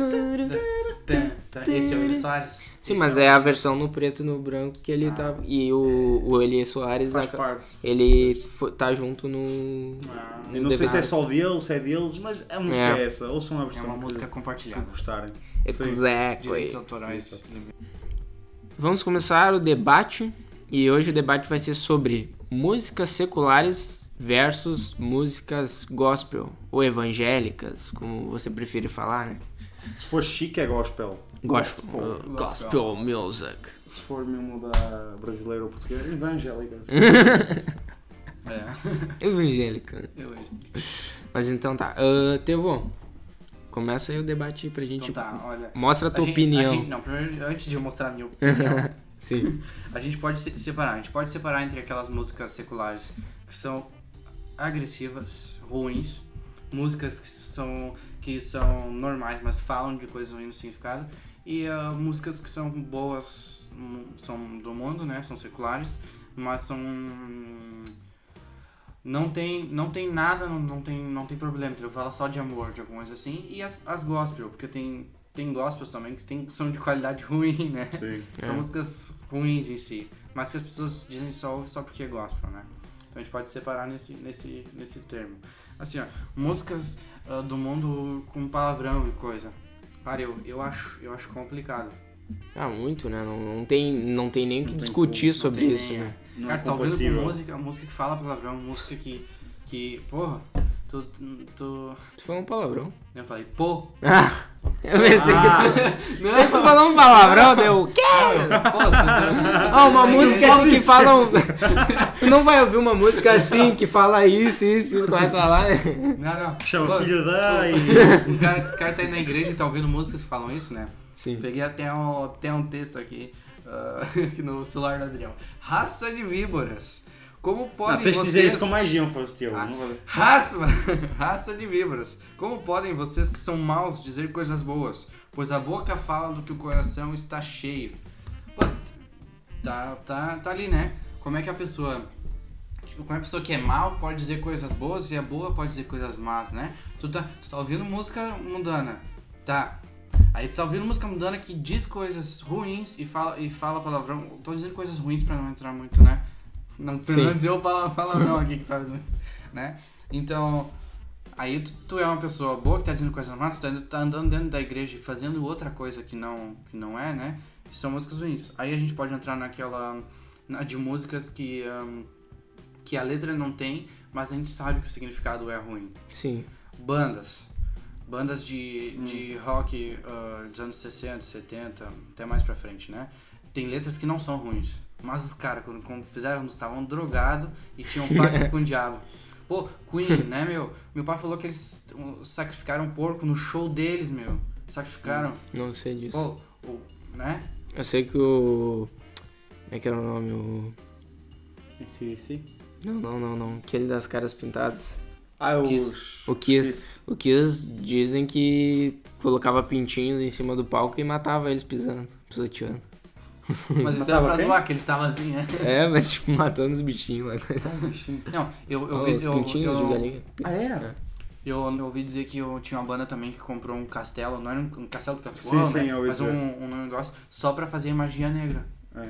Esse é o Soares. Sim, mas o- é a versão no preto e no branco que ele tá. E o, o Eli Soares, Faz a- parte. ele tá junto no. Ah, no não sei se é só deles, se é deles, mas a música É. é, essa. Ouçam a É versão uma que- música que compartilhada. gostarem. Exactly. Direitos autorais. Vamos começar o debate. E hoje o debate vai ser sobre músicas seculares versus músicas gospel ou evangélicas, como você prefere falar, né? Se for chique é gospel. Gospel. Gospel. uh, gospel music. Se for mesmo da brasileira ou portuguesa, evangélica. É. Evangélica. Eu, Mas então tá. Uh, Tevo, começa aí o debate pra gente. então tá, olha. Mostra a tua gente- opinião. gente- não, primeiro, antes de eu mostrar a minha opinião, Sim. A gente pode se- separar. A gente pode separar entre aquelas músicas seculares que são agressivas, ruins, músicas que são, que são normais, mas falam de coisas ruins no significado, e ah, músicas que são boas, hum, são do mundo, né? São seculares, mas são não tem, não tem nada, não, não tem, não tem problema, entendeu? Fala só de amor, de alguma coisa assim. E as, as gospel, porque tem, tem gospels também que tem, são de qualidade ruim, né? Sim. São músicas ruins em si, mas que as pessoas dizem só ouve só porque é gospel, né? Então a gente pode separar nesse, nesse, nesse termo. Assim, ó, músicas ah, do mundo com palavrão e coisa. Cara, eu, eu, acho, eu acho complicado. Ah, muito, né? Não, não tem, não tem nem o que discutir como, sobre isso, nem- né? Cara, é tá ouvindo com música, música que fala palavrão, música que. que. Porra, tu. tu Tu falou um palavrão. eu falei, pô! Ah, eu pensei Ah. que tu. Você tu falou um palavrão, deu. o quê? Pô, tu, tu, tu, Ah, uma tu- música assim que isso. falam. tu não vai ouvir uma música assim que fala isso, isso, isso, começa a falar. Não, não. Chama Pô, filho da e. O cara, o cara tá aí na igreja e tá ouvindo músicas que falam isso, né? Sim. Peguei até um, até um texto aqui, ah, aqui no celular do Adriel. Raça de víboras. Como Não, podem de vocês... dizer isso com mais ênfase, teu. Ah. Não Raça, raça de víboras. Como podem vocês que são maus dizer coisas boas? Pois a boca fala do que o coração está cheio. Pô, tá, tá, tá ali, né? Como é que a pessoa tipo, como a pessoa que é mal pode dizer coisas boas e é boa pode dizer coisas más, né? Tu tá, tu tá ouvindo música mundana, tá? Aí tu tá ouvindo música mundana que diz coisas ruins e fala, e fala palavrão. Tô dizendo coisas ruins pra não entrar muito, né? Não, pra Sim. não dizer o pala- palavrão aqui que tá dizendo, né? Então, aí tu, tu é uma pessoa boa que tá dizendo coisas más, tu tá, tá andando dentro da igreja e fazendo outra coisa que não, que não é, né? São músicas ruins. Aí a gente pode entrar naquela. Na, de músicas que. ahn, que a letra não tem, mas a gente sabe que o significado é ruim. Sim. Bandas. Bandas de, de rock ah, dos anos 60, 70, até mais pra frente, né? Tem letras que não são ruins. Mas os caras, quando, quando fizeram, estavam drogados e tinham um pacto com o diabo. Pô, Queen, né, meu? Meu pai falou que eles sacrificaram um porco no show deles, meu. Sacrificaram. Não sei disso. Pô, o, né? Eu sei que o. Como é que era o nome? O. Esse, esse. Não, não, não, não. Aquele das caras pintadas. Ah, os. Kiss. O Kiss. O Kiss dizem que colocava pintinhos em cima do palco e matava eles pisando, pisoteando. Mas isso era Matava pra quem? zoar, que eles estavam assim, né? É, mas tipo, matando os bichinhos lá. Não, eu, eu Ó, vi. os Eu, pintinhos eu, de galinha. Ah, era? Eu, eu ouvi dizer que eu tinha uma banda também que comprou um castelo, não era um, um castelo do Cascola, Sim, sim, né? eu ouvi mas dizer. um, um negócio só pra fazer magia negra. É.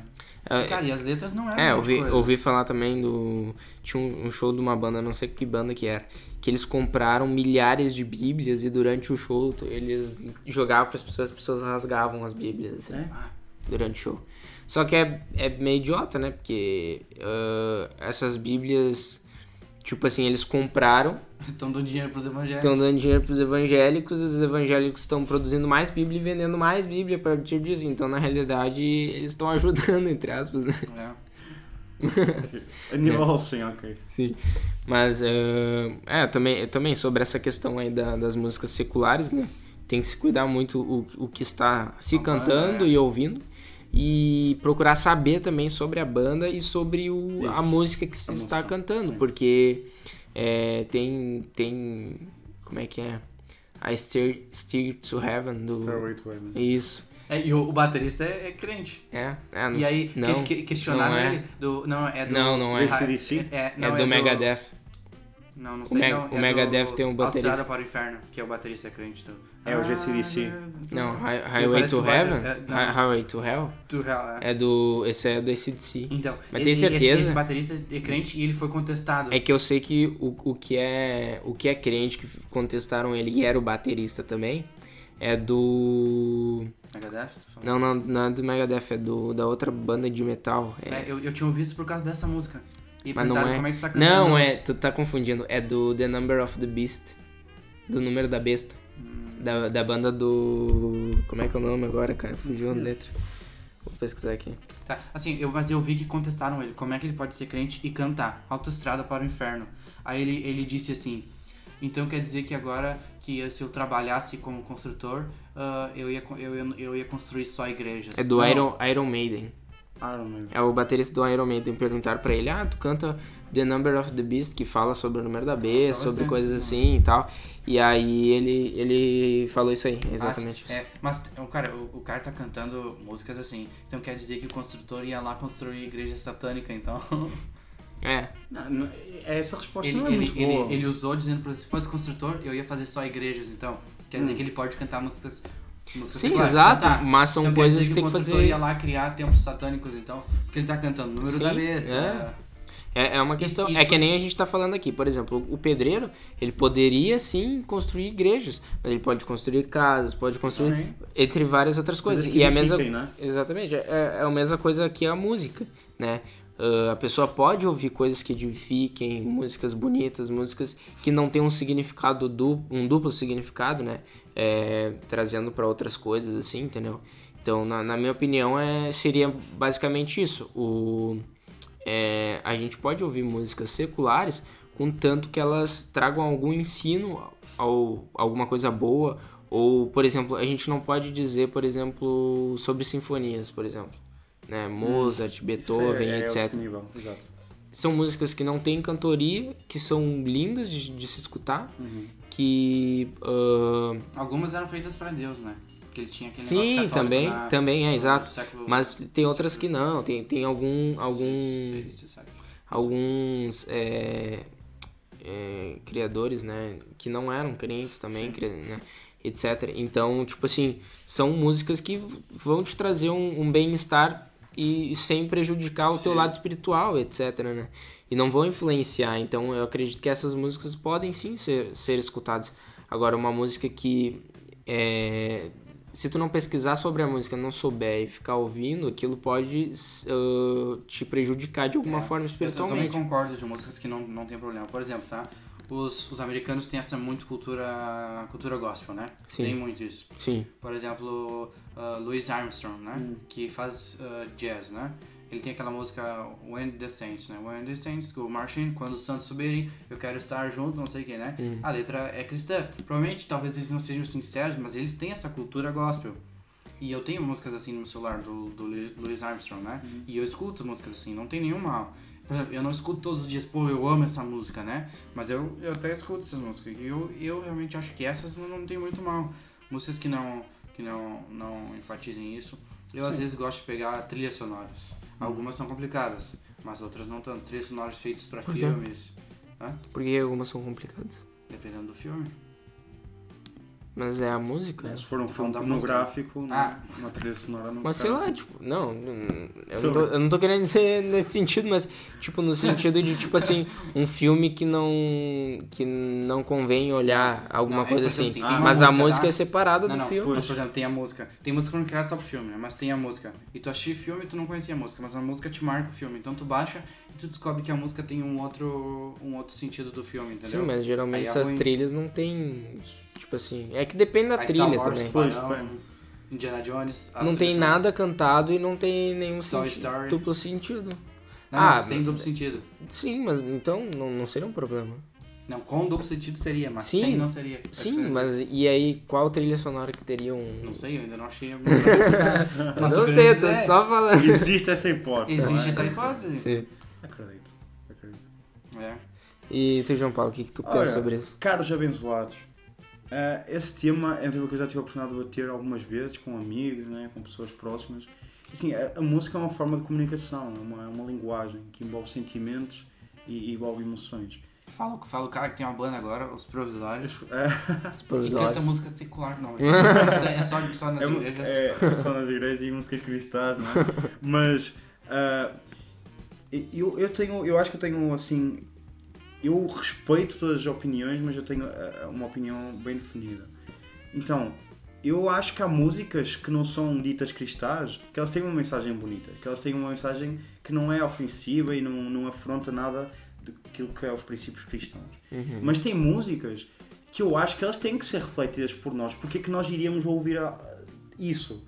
É, Cara, e as letras não eram É, grande ouvi, coisa. ouvi falar também do. Tinha um, um show de uma banda, não sei que banda que era. Que eles compraram milhares de bíblias e durante o show eles jogavam para as pessoas, as pessoas rasgavam as bíblias assim, É? Durante o show. Só que é, é meio idiota, né? Porque ah, essas bíblias, tipo assim, eles compraram, Estão dando dinheiro pros evangélicos. estão dando dinheiro pros evangélicos, os evangélicos estão produzindo mais bíblia e vendendo mais bíblia a partir disso. Então, na realidade, eles estão ajudando, entre aspas, né? É. A nível assim, ok. Sim. Mas, eh, é, também, também sobre essa questão aí da- das músicas seculares, né? Tem que se cuidar muito o, o que está se A banda, cantando é. e ouvindo. E procurar saber também sobre a banda e sobre o, a música que se A está música, cantando. sim. Porque é, tem, tem... Como é que é? A Steer, Steer to Heaven do... Stairway to Heaven. Isso. É, e o, o baterista é, é crente. É, é não, E aí, não, que, que- questionaram não é. ele do. Não, é do. Não, não é. AC/DC? É, É não, do Megadeth. Não, não sei. Meg- não, o é Megadeth do tem um baterista. Autostrada para o Inferno, que é o baterista crente do. É o GCDC. Não, Hi- Eu Highway parece to o Heaven? é, não. Hi- Highway to Hell? Do Hell, é. É do. Esse é do ACDC. Então, Mas e- tem certeza? Esse, esse baterista é crente e ele foi contestado. É que eu sei que o, o que é. O que é crente que contestaram ele e era o baterista também. É do. Megadeth? Não, não, não é do Megadeth, é do, da outra banda de metal. É- É, eu, eu tinha ouvido por causa dessa música. E mas não é. como é que tá cantando. não, é. Tu tá confundindo. É do The Number of the Beast. Do número da besta. Hum. Da, da banda do. Como é que é o nome agora, cara? Fugiu a letra. Vou pesquisar aqui. Tá, assim, eu, mas eu vi que contestaram ele. Como é que ele pode ser crente e cantar Autoestrada para o Inferno? Aí ele, ele disse assim: Então quer dizer que agora que se eu trabalhasse como construtor, ah, eu, ia, eu, eu ia construir só igrejas. É do Não, Iron, Iron Maiden. Iron Man. É o baterista do Iron Maiden. Perguntaram pra ele: Ah, tu canta The Number of the Beast, que fala sobre o número da besta, sobre coisas né? assim e tal. E aí ele, ele falou isso aí, Mas, exatamente isso. é, mas o cara, o, o cara tá cantando músicas assim. Então quer dizer que o construtor ia lá construir igreja satânica, então. É, Não, não, essa resposta Ele, não é ele, muito ele, boa. ele usou dizendo pra se fosse construtor, eu ia fazer só igrejas, então. Quer dizer Hum. que ele pode cantar músicas. Músicas Sim, seculares, exato, cantar. mas são então, coisas que tem que fazer- ia lá criar templos satânicos, então. Porque ele tá cantando o número Sim, da besta. é. É, é uma questão. e- é que nem a gente tá falando aqui. Por exemplo, o pedreiro, ele poderia sim construir igrejas, mas ele pode construir casas, pode construir. Sim. Entre várias outras coisas. Coisas E é a mesma. né? Exatamente. É, é a mesma coisa que a música, né? Ah, a pessoa pode ouvir coisas que edifiquem, músicas bonitas, músicas que não têm um significado, du um duplo significado, né? É, trazendo para outras coisas, assim, entendeu? Então, na, na minha opinião, é, seria basicamente isso. O, é, a gente pode ouvir músicas seculares, contanto que elas tragam algum ensino, ao, alguma coisa boa, ou, por exemplo, a gente não pode dizer, por exemplo, sobre sinfonias, por exemplo. Né? Mozart, Isso Beethoven, é- é etc. nível. São músicas que não têm cantoria, que são lindas de, de se escutar, Uhum. Que... ah, Algumas eram feitas pra Deus, né? Porque ele tinha aquele sim, também, na- também é, no exato. século- Mas tem outras que não, tem, tem algum... algum alguns é, é, criadores, né, que não eram crentes também, cri- né, etc. Então, tipo assim, são músicas que vão te trazer um, um bem-estar e sem prejudicar o teu Sim. lado espiritual, etc, né? E não vão influenciar. Então, eu acredito que essas músicas podem sim ser, ser escutadas. Agora, uma música que é, se tu não pesquisar sobre a música, não souber e ficar ouvindo, aquilo pode uh, te prejudicar de alguma É, forma Eu também espiritualmente. concordo de músicas que não, não tem problema. Por exemplo, tá? Os, os americanos têm essa muito cultura cultura gospel, né? Sim. Tem muito isso. Sim, Por exemplo, uh, Louis Armstrong, né? Que faz uh, jazz, né? Ele tem aquela música When the Saints, né? When the Saints go marching, quando os santos subirem, eu quero estar junto, não sei o que, né? A letra é cristã. Provavelmente, talvez eles não sejam sinceros, mas eles têm essa cultura gospel. E eu tenho músicas assim no meu celular do, do Louis Armstrong, né? E eu escuto músicas assim, não tem nenhum mal. Por exemplo, eu não escuto todos os dias, pô, eu amo essa música, né? Mas eu, eu até escuto essas músicas. E eu, eu realmente acho que essas não, não tem muito mal. Músicas que não, que não, não enfatizem isso. Eu às vezes gosto de pegar trilhas sonoras. Algumas são complicadas, mas outras não tanto. Trilhas sonoras feitas pra quê? filmes, porque algumas são complicadas. dependendo do filme. Mas é a música? Se for um filme música. pornográfico, Ah. uma trilha sonora não Mas sei lá, tipo, não, eu não, tô, eu não tô querendo dizer nesse sentido, mas tipo no sentido de tipo assim, um filme que não que não convém olhar alguma Não, é, coisa por exemplo, assim. assim, uma mas a música música lá- é separada Não, do não, filme. mas por exemplo, tem a música. Tem música que não quer só pro filme, né? Mas tem a música. E tu assistiu o filme e tu não conhecia a música, mas a música te marca o filme. Então tu baixa e tu descobre que a música tem um outro, um outro sentido do filme, entendeu? Sim, mas Aí geralmente é essas ruim. trilhas não tem tipo assim, é que depende da Aí trilha Star Wars, também. Tubarão. Indiana Jones. Não tem nada cantado e não tem nenhum Toy senti- Story. duplo sentido. Não, Ah, não, sem duplo sentido. Sim, mas então não, não seria um problema. Não, com duplo sentido seria, mas Sim. sem não seria. Sim, mas e aí qual trilha sonora que teria um Não sei, eu ainda não achei alguma. Mas Não sei, tô dizer, só falando. Existe essa hipótese. Existe é? essa hipótese. Sim. Acredito. acredito. É. E tu, João Paulo, o que, que tu pensa sobre isso? Caros abençoados, eh, esse tema é um tema que eu já tive a oportunidade de debater algumas vezes com amigos, né, com pessoas próximas. Assim, a, a música é uma forma de comunicação, é uma, é uma linguagem que envolve sentimentos e, e envolve emoções. Fala, fala o cara que tem uma banda agora, os provisórios. É, Os Que canta provisórios. música secular, não. é só, é só, nas é, música- igrejas. é só nas igrejas e músicas cristãs, não é? Mas ah, eu, eu tenho, eu acho que eu tenho assim, eu respeito todas as opiniões, mas eu tenho ah, uma opinião bem definida. Então, eu acho que há músicas que não são ditas cristãs, que elas têm uma mensagem bonita, que elas têm uma mensagem que não é ofensiva e não, não afronta nada daquilo que é os princípios cristãos. Uhum. Mas tem músicas que eu acho que elas têm que ser refletidas por nós. Porque é que nós iríamos ouvir a- isso?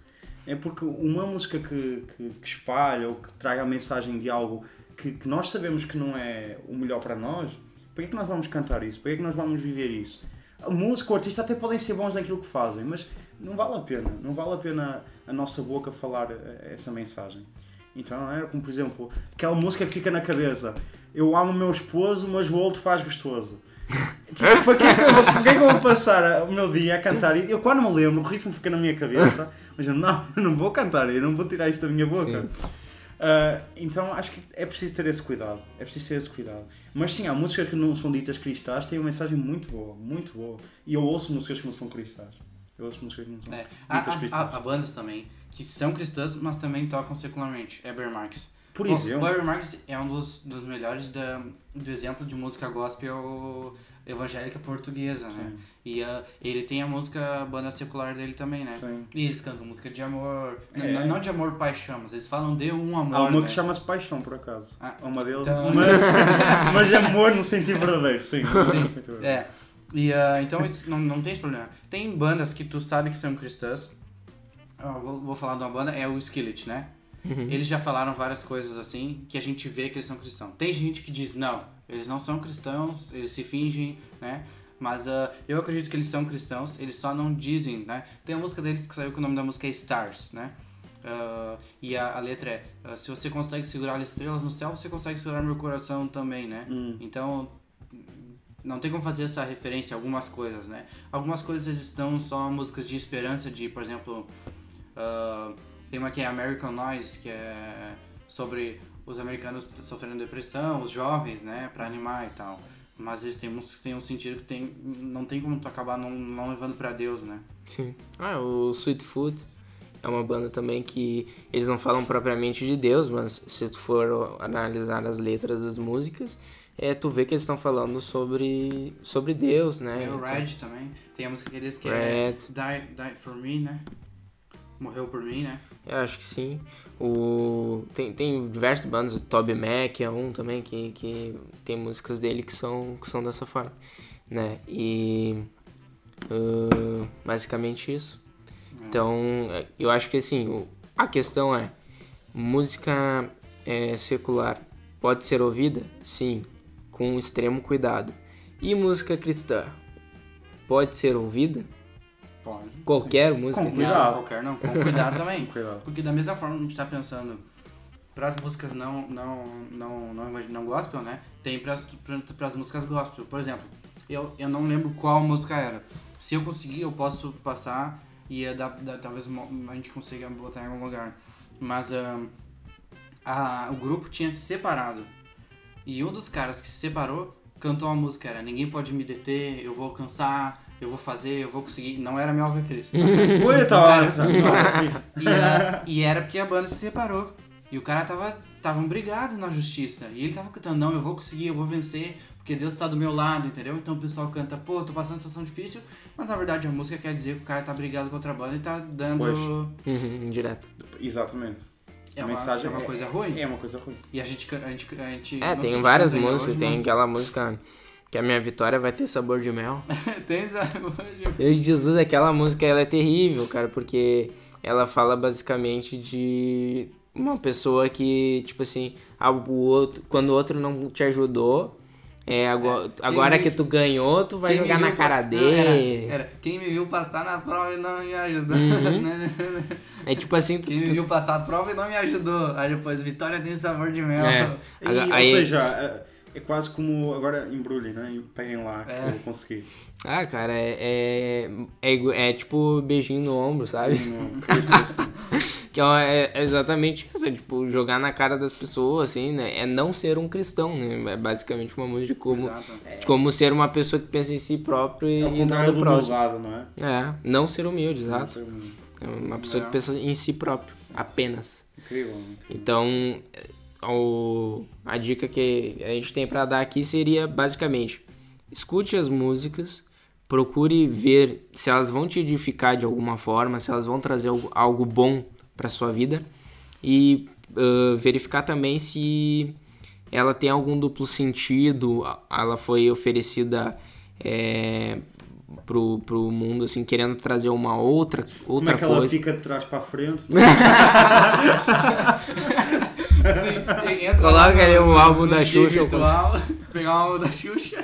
É porque uma música que, que, que espalha ou que traga a mensagem de algo que, que nós sabemos que não é o melhor para nós, para que é que nós vamos cantar isso? Para que é que nós vamos viver isso? A música, o artista até podem ser bons naquilo que fazem, mas não vale a pena. Não vale a pena a nossa boca falar eh, essa mensagem. Então é como, por exemplo, aquela música que fica na cabeça. Eu amo o meu esposo, mas o outro faz gostoso. Tipo, para que é que eu vou, para que é que eu vou passar o meu dia a cantar? Eu quando me lembro, o ritmo fica na minha cabeça, mas eu não, não vou cantar, eu não vou tirar isto da minha boca. Sim. Ah, então acho que é preciso ter esse cuidado. É preciso ter esse cuidado. Mas sim, há músicas que não são ditas cristãs, têm uma mensagem muito boa, muito boa. E eu ouço músicas que não são cristãs. Eu ouço músicas que não são É. Ditas há, cristãs. há- há bandas também que são cristãs, mas também tocam secularmente. Eber Marx. Por exemplo, O Eber Marx é um dos, dos melhores da, do exemplo de música gospel evangélica portuguesa, né? Sim. E ah, ele tem a música, a banda secular dele também, né? Sim. E eles cantam música de amor. É. Não, não de amor paixão, mas eles falam de um amor. há uma né? que chama-se Paixão, por acaso. Ah, É uma deles. então- Mas, mas amor no sentido verdadeiro, sim. no Sim, sentido verdadeiro. É. E ah, então não, não tem esse problema. Tem bandas que tu sabe que são cristãs. Ah, vou, vou falar de uma banda, é o Skillet, né? Eles já falaram várias coisas assim que a gente vê que eles são cristãos. Tem gente que diz, não, eles não são cristãos, eles se fingem, né? Mas ah, eu acredito que eles são cristãos, eles só não dizem, né? Tem a música deles que saiu que o nome da música é Stars, né? Ah, e a, a letra é: ah, Se você consegue segurar as estrelas no céu, você consegue segurar meu coração também, né? Hum. Então, não tem como fazer essa referência a algumas coisas, né? Algumas coisas eles dão só músicas de esperança, de, por exemplo, tem uma que é American Noise, que é sobre os americanos sofrendo depressão, os jovens, né, pra animar e tal. Mas eles têm músicas que tem um sentido que tem, não tem como tu acabar não, não levando pra Deus, né? Sim. Ah, o Sweet Food é uma banda também que eles não falam propriamente de Deus, mas se tu for analisar as letras das músicas, é, tu vê que eles estão falando sobre, sobre Deus, né? Tem o. Red também. Tem a música que Red. é Die, Die For Me, né? Morreu por mim, né? Eu acho que sim. O... Tem, tem diversas bandas, o Toby Mac é um também, que, que tem músicas dele que são, que são dessa forma, né? E... ah, basicamente isso. Então, eu acho que assim, a questão é, música é, secular pode ser ouvida? Sim, com extremo cuidado. E música cristã pode ser ouvida? Pode. Qualquer música Com cuidado. Não, qualquer não. Com cuidado também. Cuidado. Porque da mesma forma que a gente tá pensando para as músicas não, não, não, não, não, não gospel, né? Tem para as músicas gospel. Por exemplo, eu, eu não lembro qual música era. Se eu conseguir, eu posso passar e eh, dá, dá- talvez a gente consiga botar em algum lugar. Mas ahn, a, o grupo tinha se separado. E um dos caras que se separou cantou uma música, era Ninguém Pode Me Deter, Eu Vou Alcançar, Eu Vou Fazer, Eu Vou Conseguir. Não era Melvin Cristo. tá? Oi, tá hora. E, a- e era porque a banda se separou. E o cara tava. Estavam brigados na justiça. E ele tava cantando, não, eu vou conseguir, eu vou vencer, porque Deus tá do meu lado, entendeu? Então o pessoal canta, pô, tô passando uma situação difícil, mas na verdade a música quer dizer que o cara tá brigado com outra banda e tá dando. Uhum, indireto. Exatamente. É uma, mensagem é uma é- coisa ruim. É uma coisa ruim. E a gente. A gente, a gente É, tem várias músicas, hoje, tem mas- aquela música que a minha vitória vai ter sabor de mel. tem essa. Eu Jesus, aquela música ela é terrível, cara, porque ela fala basicamente de uma pessoa que, tipo assim, o outro, quando o outro não te ajudou, é, agora, quem agora me- que tu ganhou, tu vai Quem jogar na cara pa- dele. Não, era, era, quem me viu passar na prova e não me ajudou. É tipo assim, tu, Quem me tu- viu passar a prova e não me ajudou. Aí depois, Vitória tem sabor de mel. É. E, Aí- ou seja, é, é quase como agora embrulhem, né? E Peguem lá, que É. eu consegui. Ah, cara, é, é, é, é tipo beijinho no ombro, sabe? que é, é exatamente isso, é, tipo, jogar na cara das pessoas, assim, né? É não ser um cristão, né? É basicamente uma música de como, Exato. de como ser uma pessoa que pensa em si próprio e, É e não do no próximo. lado, não é? É, não ser humilde, exato. É uma pessoa É. que pensa em si próprio, apenas. é Incrível, né? Então, é, o, a dica que a gente tem pra dar aqui seria basicamente: escute as músicas, procure ver se elas vão te edificar de alguma forma, se elas vão trazer algo, algo bom pra sua vida e ah, verificar também se ela tem algum duplo sentido, ela foi oferecida é, pro, pro mundo assim querendo trazer uma outra Como outra é que ela coisa. fica de trás para frente? Sim, entra Coloca ali o no- álbum da Xuxa, Virtual, pegar o álbum da Xuxa.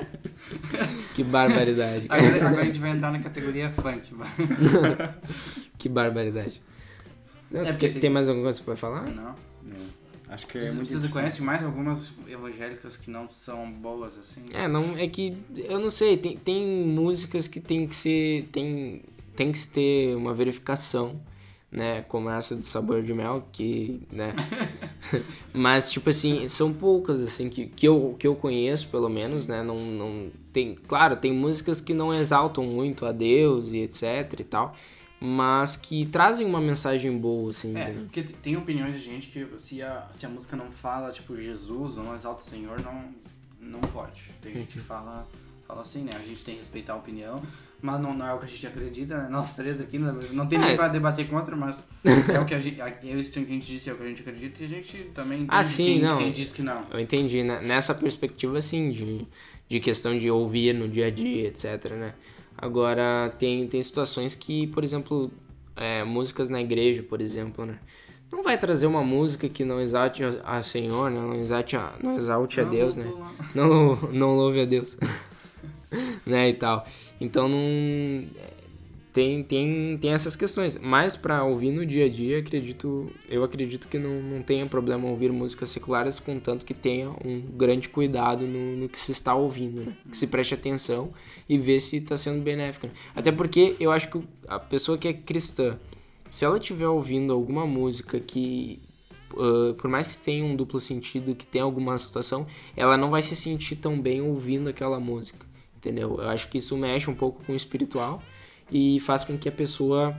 Que barbaridade. Agora, agora a gente vai entrar na categoria funk. Que barbaridade. Não, É porque tem... tem- mais alguma coisa pra falar? Não. Não. Acho que é Vocês, conhecem mais algumas evangélicas que não são boas assim? É, não, é que eu não sei, tem, tem músicas que tem que ser. Tem, tem que ter uma verificação, né? Como essa do sabor de mel, que. né? Mas, tipo assim, são poucas, assim, que, que, eu, que eu conheço, pelo menos, né? Não, não tem. Claro, tem músicas que não exaltam muito a Deus e etc e tal. Mas que trazem uma mensagem boa, assim. É, entendeu? porque tem opiniões de gente que se a, se a música não fala, tipo, Jesus ou não exalta o Senhor, não, não pode. Tem gente que fala, fala assim, né? A gente tem que respeitar a opinião, mas não, não é o que a gente acredita, né? Nós três aqui, né? não tem É. nem pra debater contra, mas é o que a gente, isso que a gente disse, é o que a gente acredita e a gente também Ah, sim, quem, não. quem diz que não. Eu entendi, né? Nessa perspectiva, assim, de, de questão de ouvir no dia a dia, etc, né? Agora, tem, tem situações que, por exemplo, é, músicas na igreja, por exemplo, né? Não vai trazer uma música que não exalte a, a Senhor, né? Não exalte a, não exalte a Não, Deus, não, né? Não, não louve a Deus. né, e tal. Então, não... Tem, tem, tem essas questões. Mas pra ouvir no dia a dia, acredito, eu acredito que não, não tenha problema ouvir músicas seculares, contanto que tenha um grande cuidado no, no que se está ouvindo, né? Que se preste atenção e vê se está sendo benéfico. né? Até porque eu acho que a pessoa que é cristã, se ela estiver ouvindo alguma música que uh, por mais que tenha um duplo sentido, que tenha alguma situação, ela não vai se sentir tão bem ouvindo aquela música, entendeu? Eu acho que isso mexe um pouco com o espiritual e faz com que a pessoa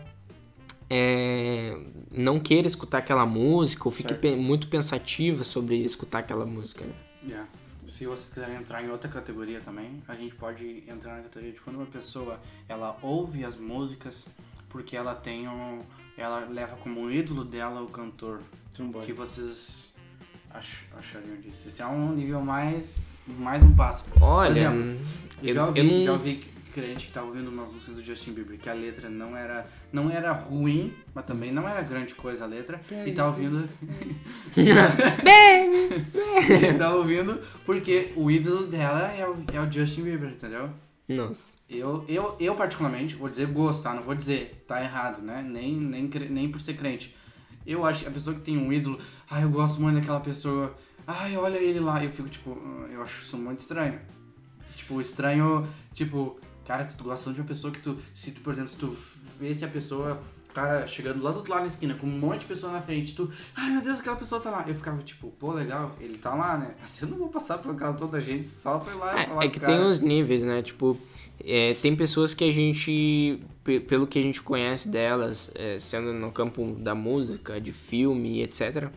é, não queira escutar aquela música ou fique pe- muito pensativa sobre escutar aquela música. Né? Yeah. Se vocês quiserem entrar em outra categoria também, a gente pode entrar na categoria de quando uma pessoa ela ouve as músicas porque ela tem um, ela leva como ídolo dela o cantor. Que vocês ach, achariam disso? Esse é um nível mais mais um passo. Olha, Por exemplo, eu, já, ouvi, eu não- já ouvi crente que tá ouvindo umas músicas do Justin Bieber que a letra não era não era ruim, mas também não era grande coisa a letra e tá ouvindo e tá ouvindo porque o ídolo dela é o, é o Justin Bieber, entendeu? Nossa. Eu, eu, eu particularmente, vou dizer gosto, tá? Não vou dizer tá errado, né? Nem, nem, nem por ser crente. Eu acho que a pessoa que tem um ídolo, ah, eu gosto muito daquela pessoa, ai, olha ele lá. Eu fico tipo, "Ah, eu acho isso muito estranho. Tipo, estranho, tipo, cara, tu gosta de uma pessoa que tu, se tu, por exemplo, se tu vê se a pessoa, cara, chegando lá do outro lado na esquina com um monte de pessoa na frente, tu, ai meu Deus, aquela pessoa tá lá. Eu ficava tipo, pô, legal, ele tá lá, né? Mas eu não vou passar por aquela toda a gente só pra ir lá e falar É, é que cara. tem uns níveis, né? Tipo, é, tem pessoas que a gente, pe- pelo que a gente conhece delas, é, sendo no campo da música, de filme, etc.,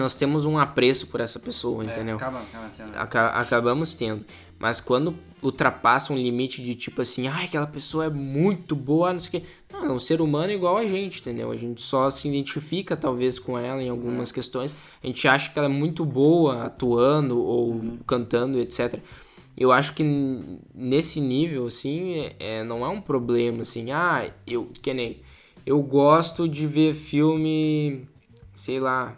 nós temos um apreço por essa pessoa, É, entendeu? acaba, acaba tendo. Aca- acabamos tendo. Mas quando ultrapassa um limite de tipo assim, ai, aquela pessoa é muito boa, não sei o quê. Não, é um ser humano igual a gente, entendeu? A gente só se identifica talvez com ela em algumas questões. A gente acha que ela é muito boa atuando ou cantando, etc. Eu acho que nesse nível, assim, é, é- não é um problema, assim, ah, eu, que nem, eu gosto de ver filme, sei lá,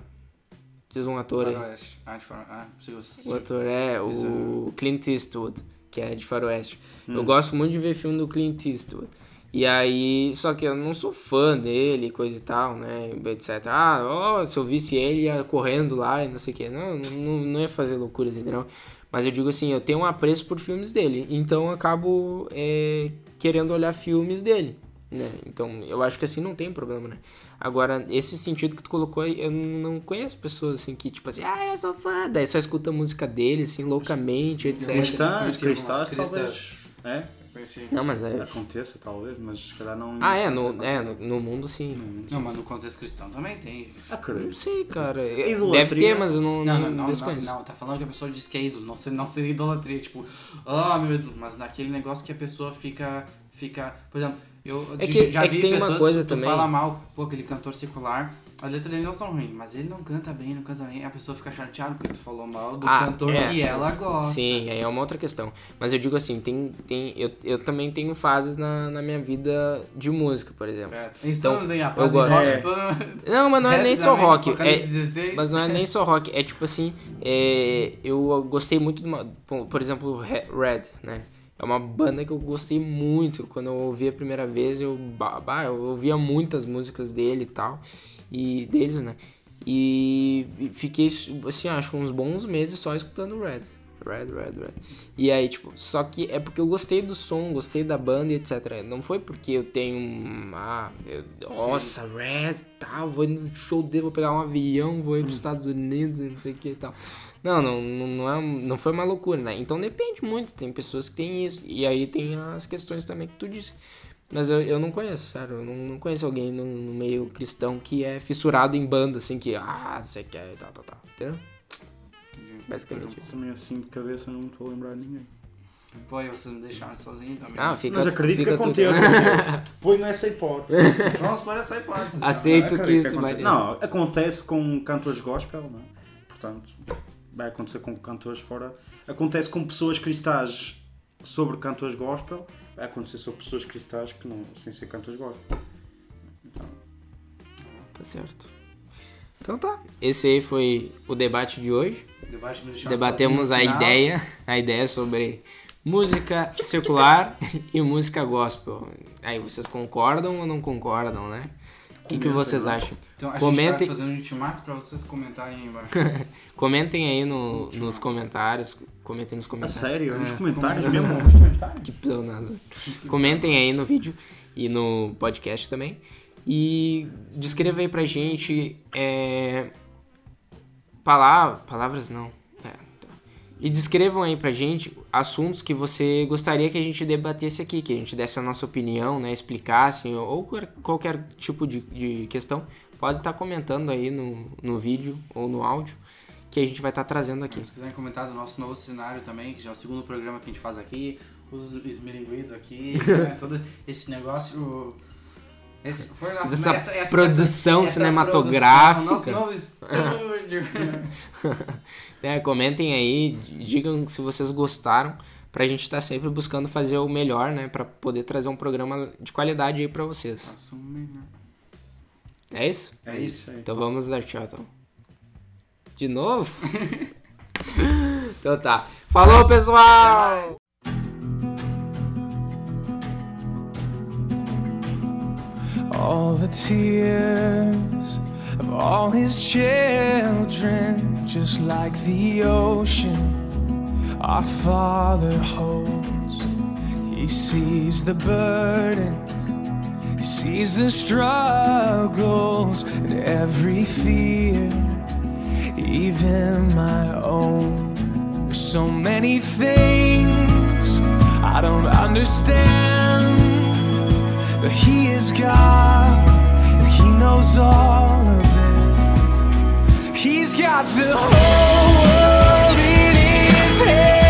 diz um ator aí. Faroeste. Ah, faro... ah, você O ator é o Clint Eastwood, que é de faroeste. Eu gosto muito de ver filme do Clint Eastwood. E aí, só que eu não sou fã dele, coisa e tal, né, etc. Ah, ó, se eu visse ele ia correndo lá e não sei o que. Não, não, não ia fazer loucuras, entendeu? Mas eu digo assim, eu tenho um apreço por filmes dele, então eu acabo é, querendo olhar filmes dele, né? Então eu acho que assim não tem problema, né? Agora, esse sentido que tu colocou, aí, eu não conheço pessoas assim que, tipo assim, ah, eu sou fã, daí só escuta a música dele, assim, loucamente, etc. Cristãs, conheci cristãs, algumas talvez. É? Conheci. Não, mas é. Aconteça, talvez, mas se calhar não. Ah, é, no, é, no, no mundo sim. Não, mas no contexto cristão também tem. Não Acredito. sei, cara. Idolatria. Deve ter, mas eu não, Não, não, não, não, não, não, tá falando que a pessoa diz que é ídolo, não, ser- não seria idolatria, tipo, ah, meu ídolo, mas naquele negócio que a pessoa fica, fica, por exemplo, eu É que- já é que vi tem uma pessoas coisa que também- fala mal, pô, aquele cantor secular, as letras dele não são ruins, mas ele não canta bem, não canta bem, a pessoa fica chateada porque tu falou mal do Ah, cantor é. que ela gosta. Sim, aí é uma outra questão. Mas eu digo assim, tem, tem, eu, eu também tenho fases na, na minha vida de música, por exemplo. Certo. Então, Então, eu fase gosto. rock, É. Não, mas não é nem só rock. É, 16. mas não é nem só rock. É tipo assim, é, eu gostei muito de uma. Por exemplo, Re- Red, né? É uma banda que eu gostei muito. Quando eu ouvi a primeira vez, eu, ba- ba- eu ouvia muitas músicas dele e tal. E deles, né? E fiquei, assim, acho uns bons meses só escutando Red. Red, Red, Red. E aí, tipo, só que é porque eu gostei do som, gostei da banda e etc. Não foi porque eu tenho um. Ah, eu, nossa, Red, tal, vou no show dele, vou pegar um avião, vou ir para os Estados Unidos e não sei o que e tal. Não, não, não, não, é, não foi uma loucura, né? Então depende muito, tem pessoas que têm isso. E aí tem as questões também que tu disse. Mas eu, eu não conheço, sério, eu não, não conheço alguém no, no meio cristão que é fissurado em banda, assim, que, ah, você quer e tal, tal, tal. Entendeu? Basicamente isso. Também assim de cabeça não estou a lembrar de ninguém. Pô, e vocês me deixaram sozinho também. Ah, fica Mas acredito fica que aconteça. Põe-me essa hipótese. Vamos por essa hipótese. Aceito que Acredito isso, imagina. Não, acontece com cantores gospel, não é? Portanto, vai acontecer com cantores fora. Acontece com pessoas cristãs sobre cantores gospel, vai acontecer sobre pessoas cristãs que não, sem ser cantores gospel. Então, Tá certo. Então tá. Esse aí foi o debate de hoje. Debate Debatemos a final. ideia, a ideia sobre música circular e música gospel. Aí vocês concordam ou não concordam, né? O que, que vocês acham? Então a gente Comentem, tá fazendo um ultimato pra vocês comentarem aí embaixo. comentem aí no- nos comentários. Comentem nos a comentários. sério, nos É, comentários comenta. mesmo, nos comentários. Que pleonasmo. Comentem aí no vídeo e no podcast também. E descreva aí pra gente é, Palavras, palavras não. É, tá. E descrevam aí pra gente assuntos que você gostaria que a gente debatesse aqui, que a gente desse a nossa opinião, né, explicasse, ou qual- qualquer tipo de, de questão. Pode estar comentando aí no, no vídeo ou no áudio, que a gente vai estar trazendo aqui. Se quiserem comentar do nosso novo cenário também, que já é o segundo programa que a gente faz aqui, os esmilinguidos aqui, né, todo esse negócio. Esse, foi lá, Essa produção cinematográfica. produção, nosso novo estúdio. É, comentem aí, digam se vocês gostaram, pra gente estar sempre buscando fazer o melhor, né, Pra poder trazer um programa de qualidade aí pra vocês. Assume, né? É isso? É isso aí. Então vamos dar tchau, então. De novo? então tá. Falou, pessoal! All the tears of all his children, just like the ocean our Father holds. He sees the burdens, he sees the struggles, and every fear, even my own. There's so many things I don't understand. But he is God, and he knows all of it. He's got the whole world in his hands.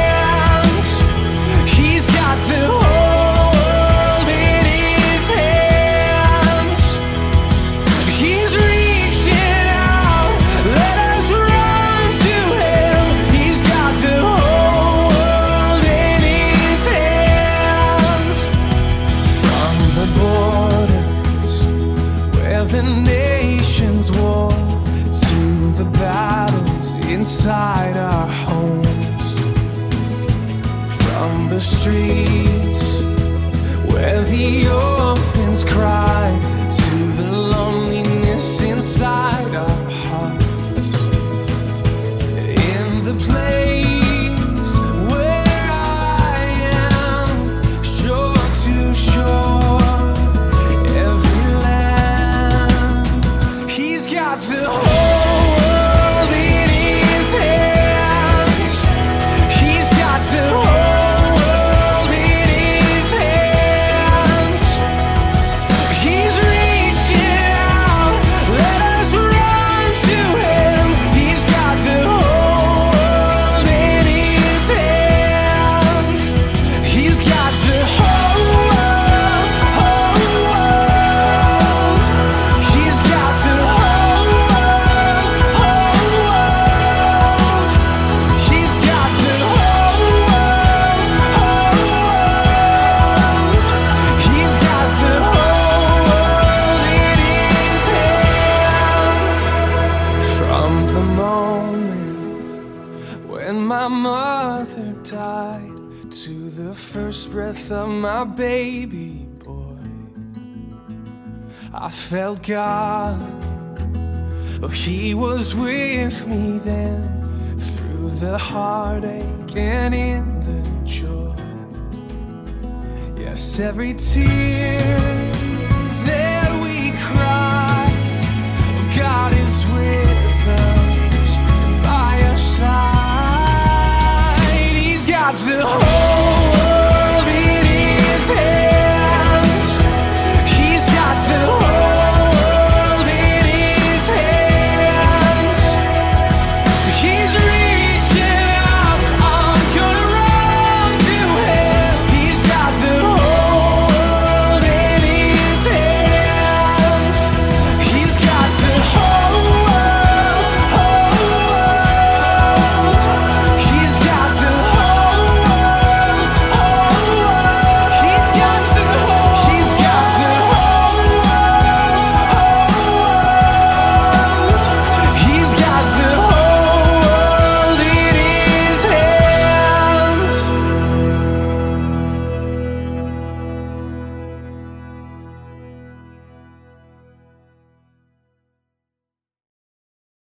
Heartache and in the joy. Yes, every tear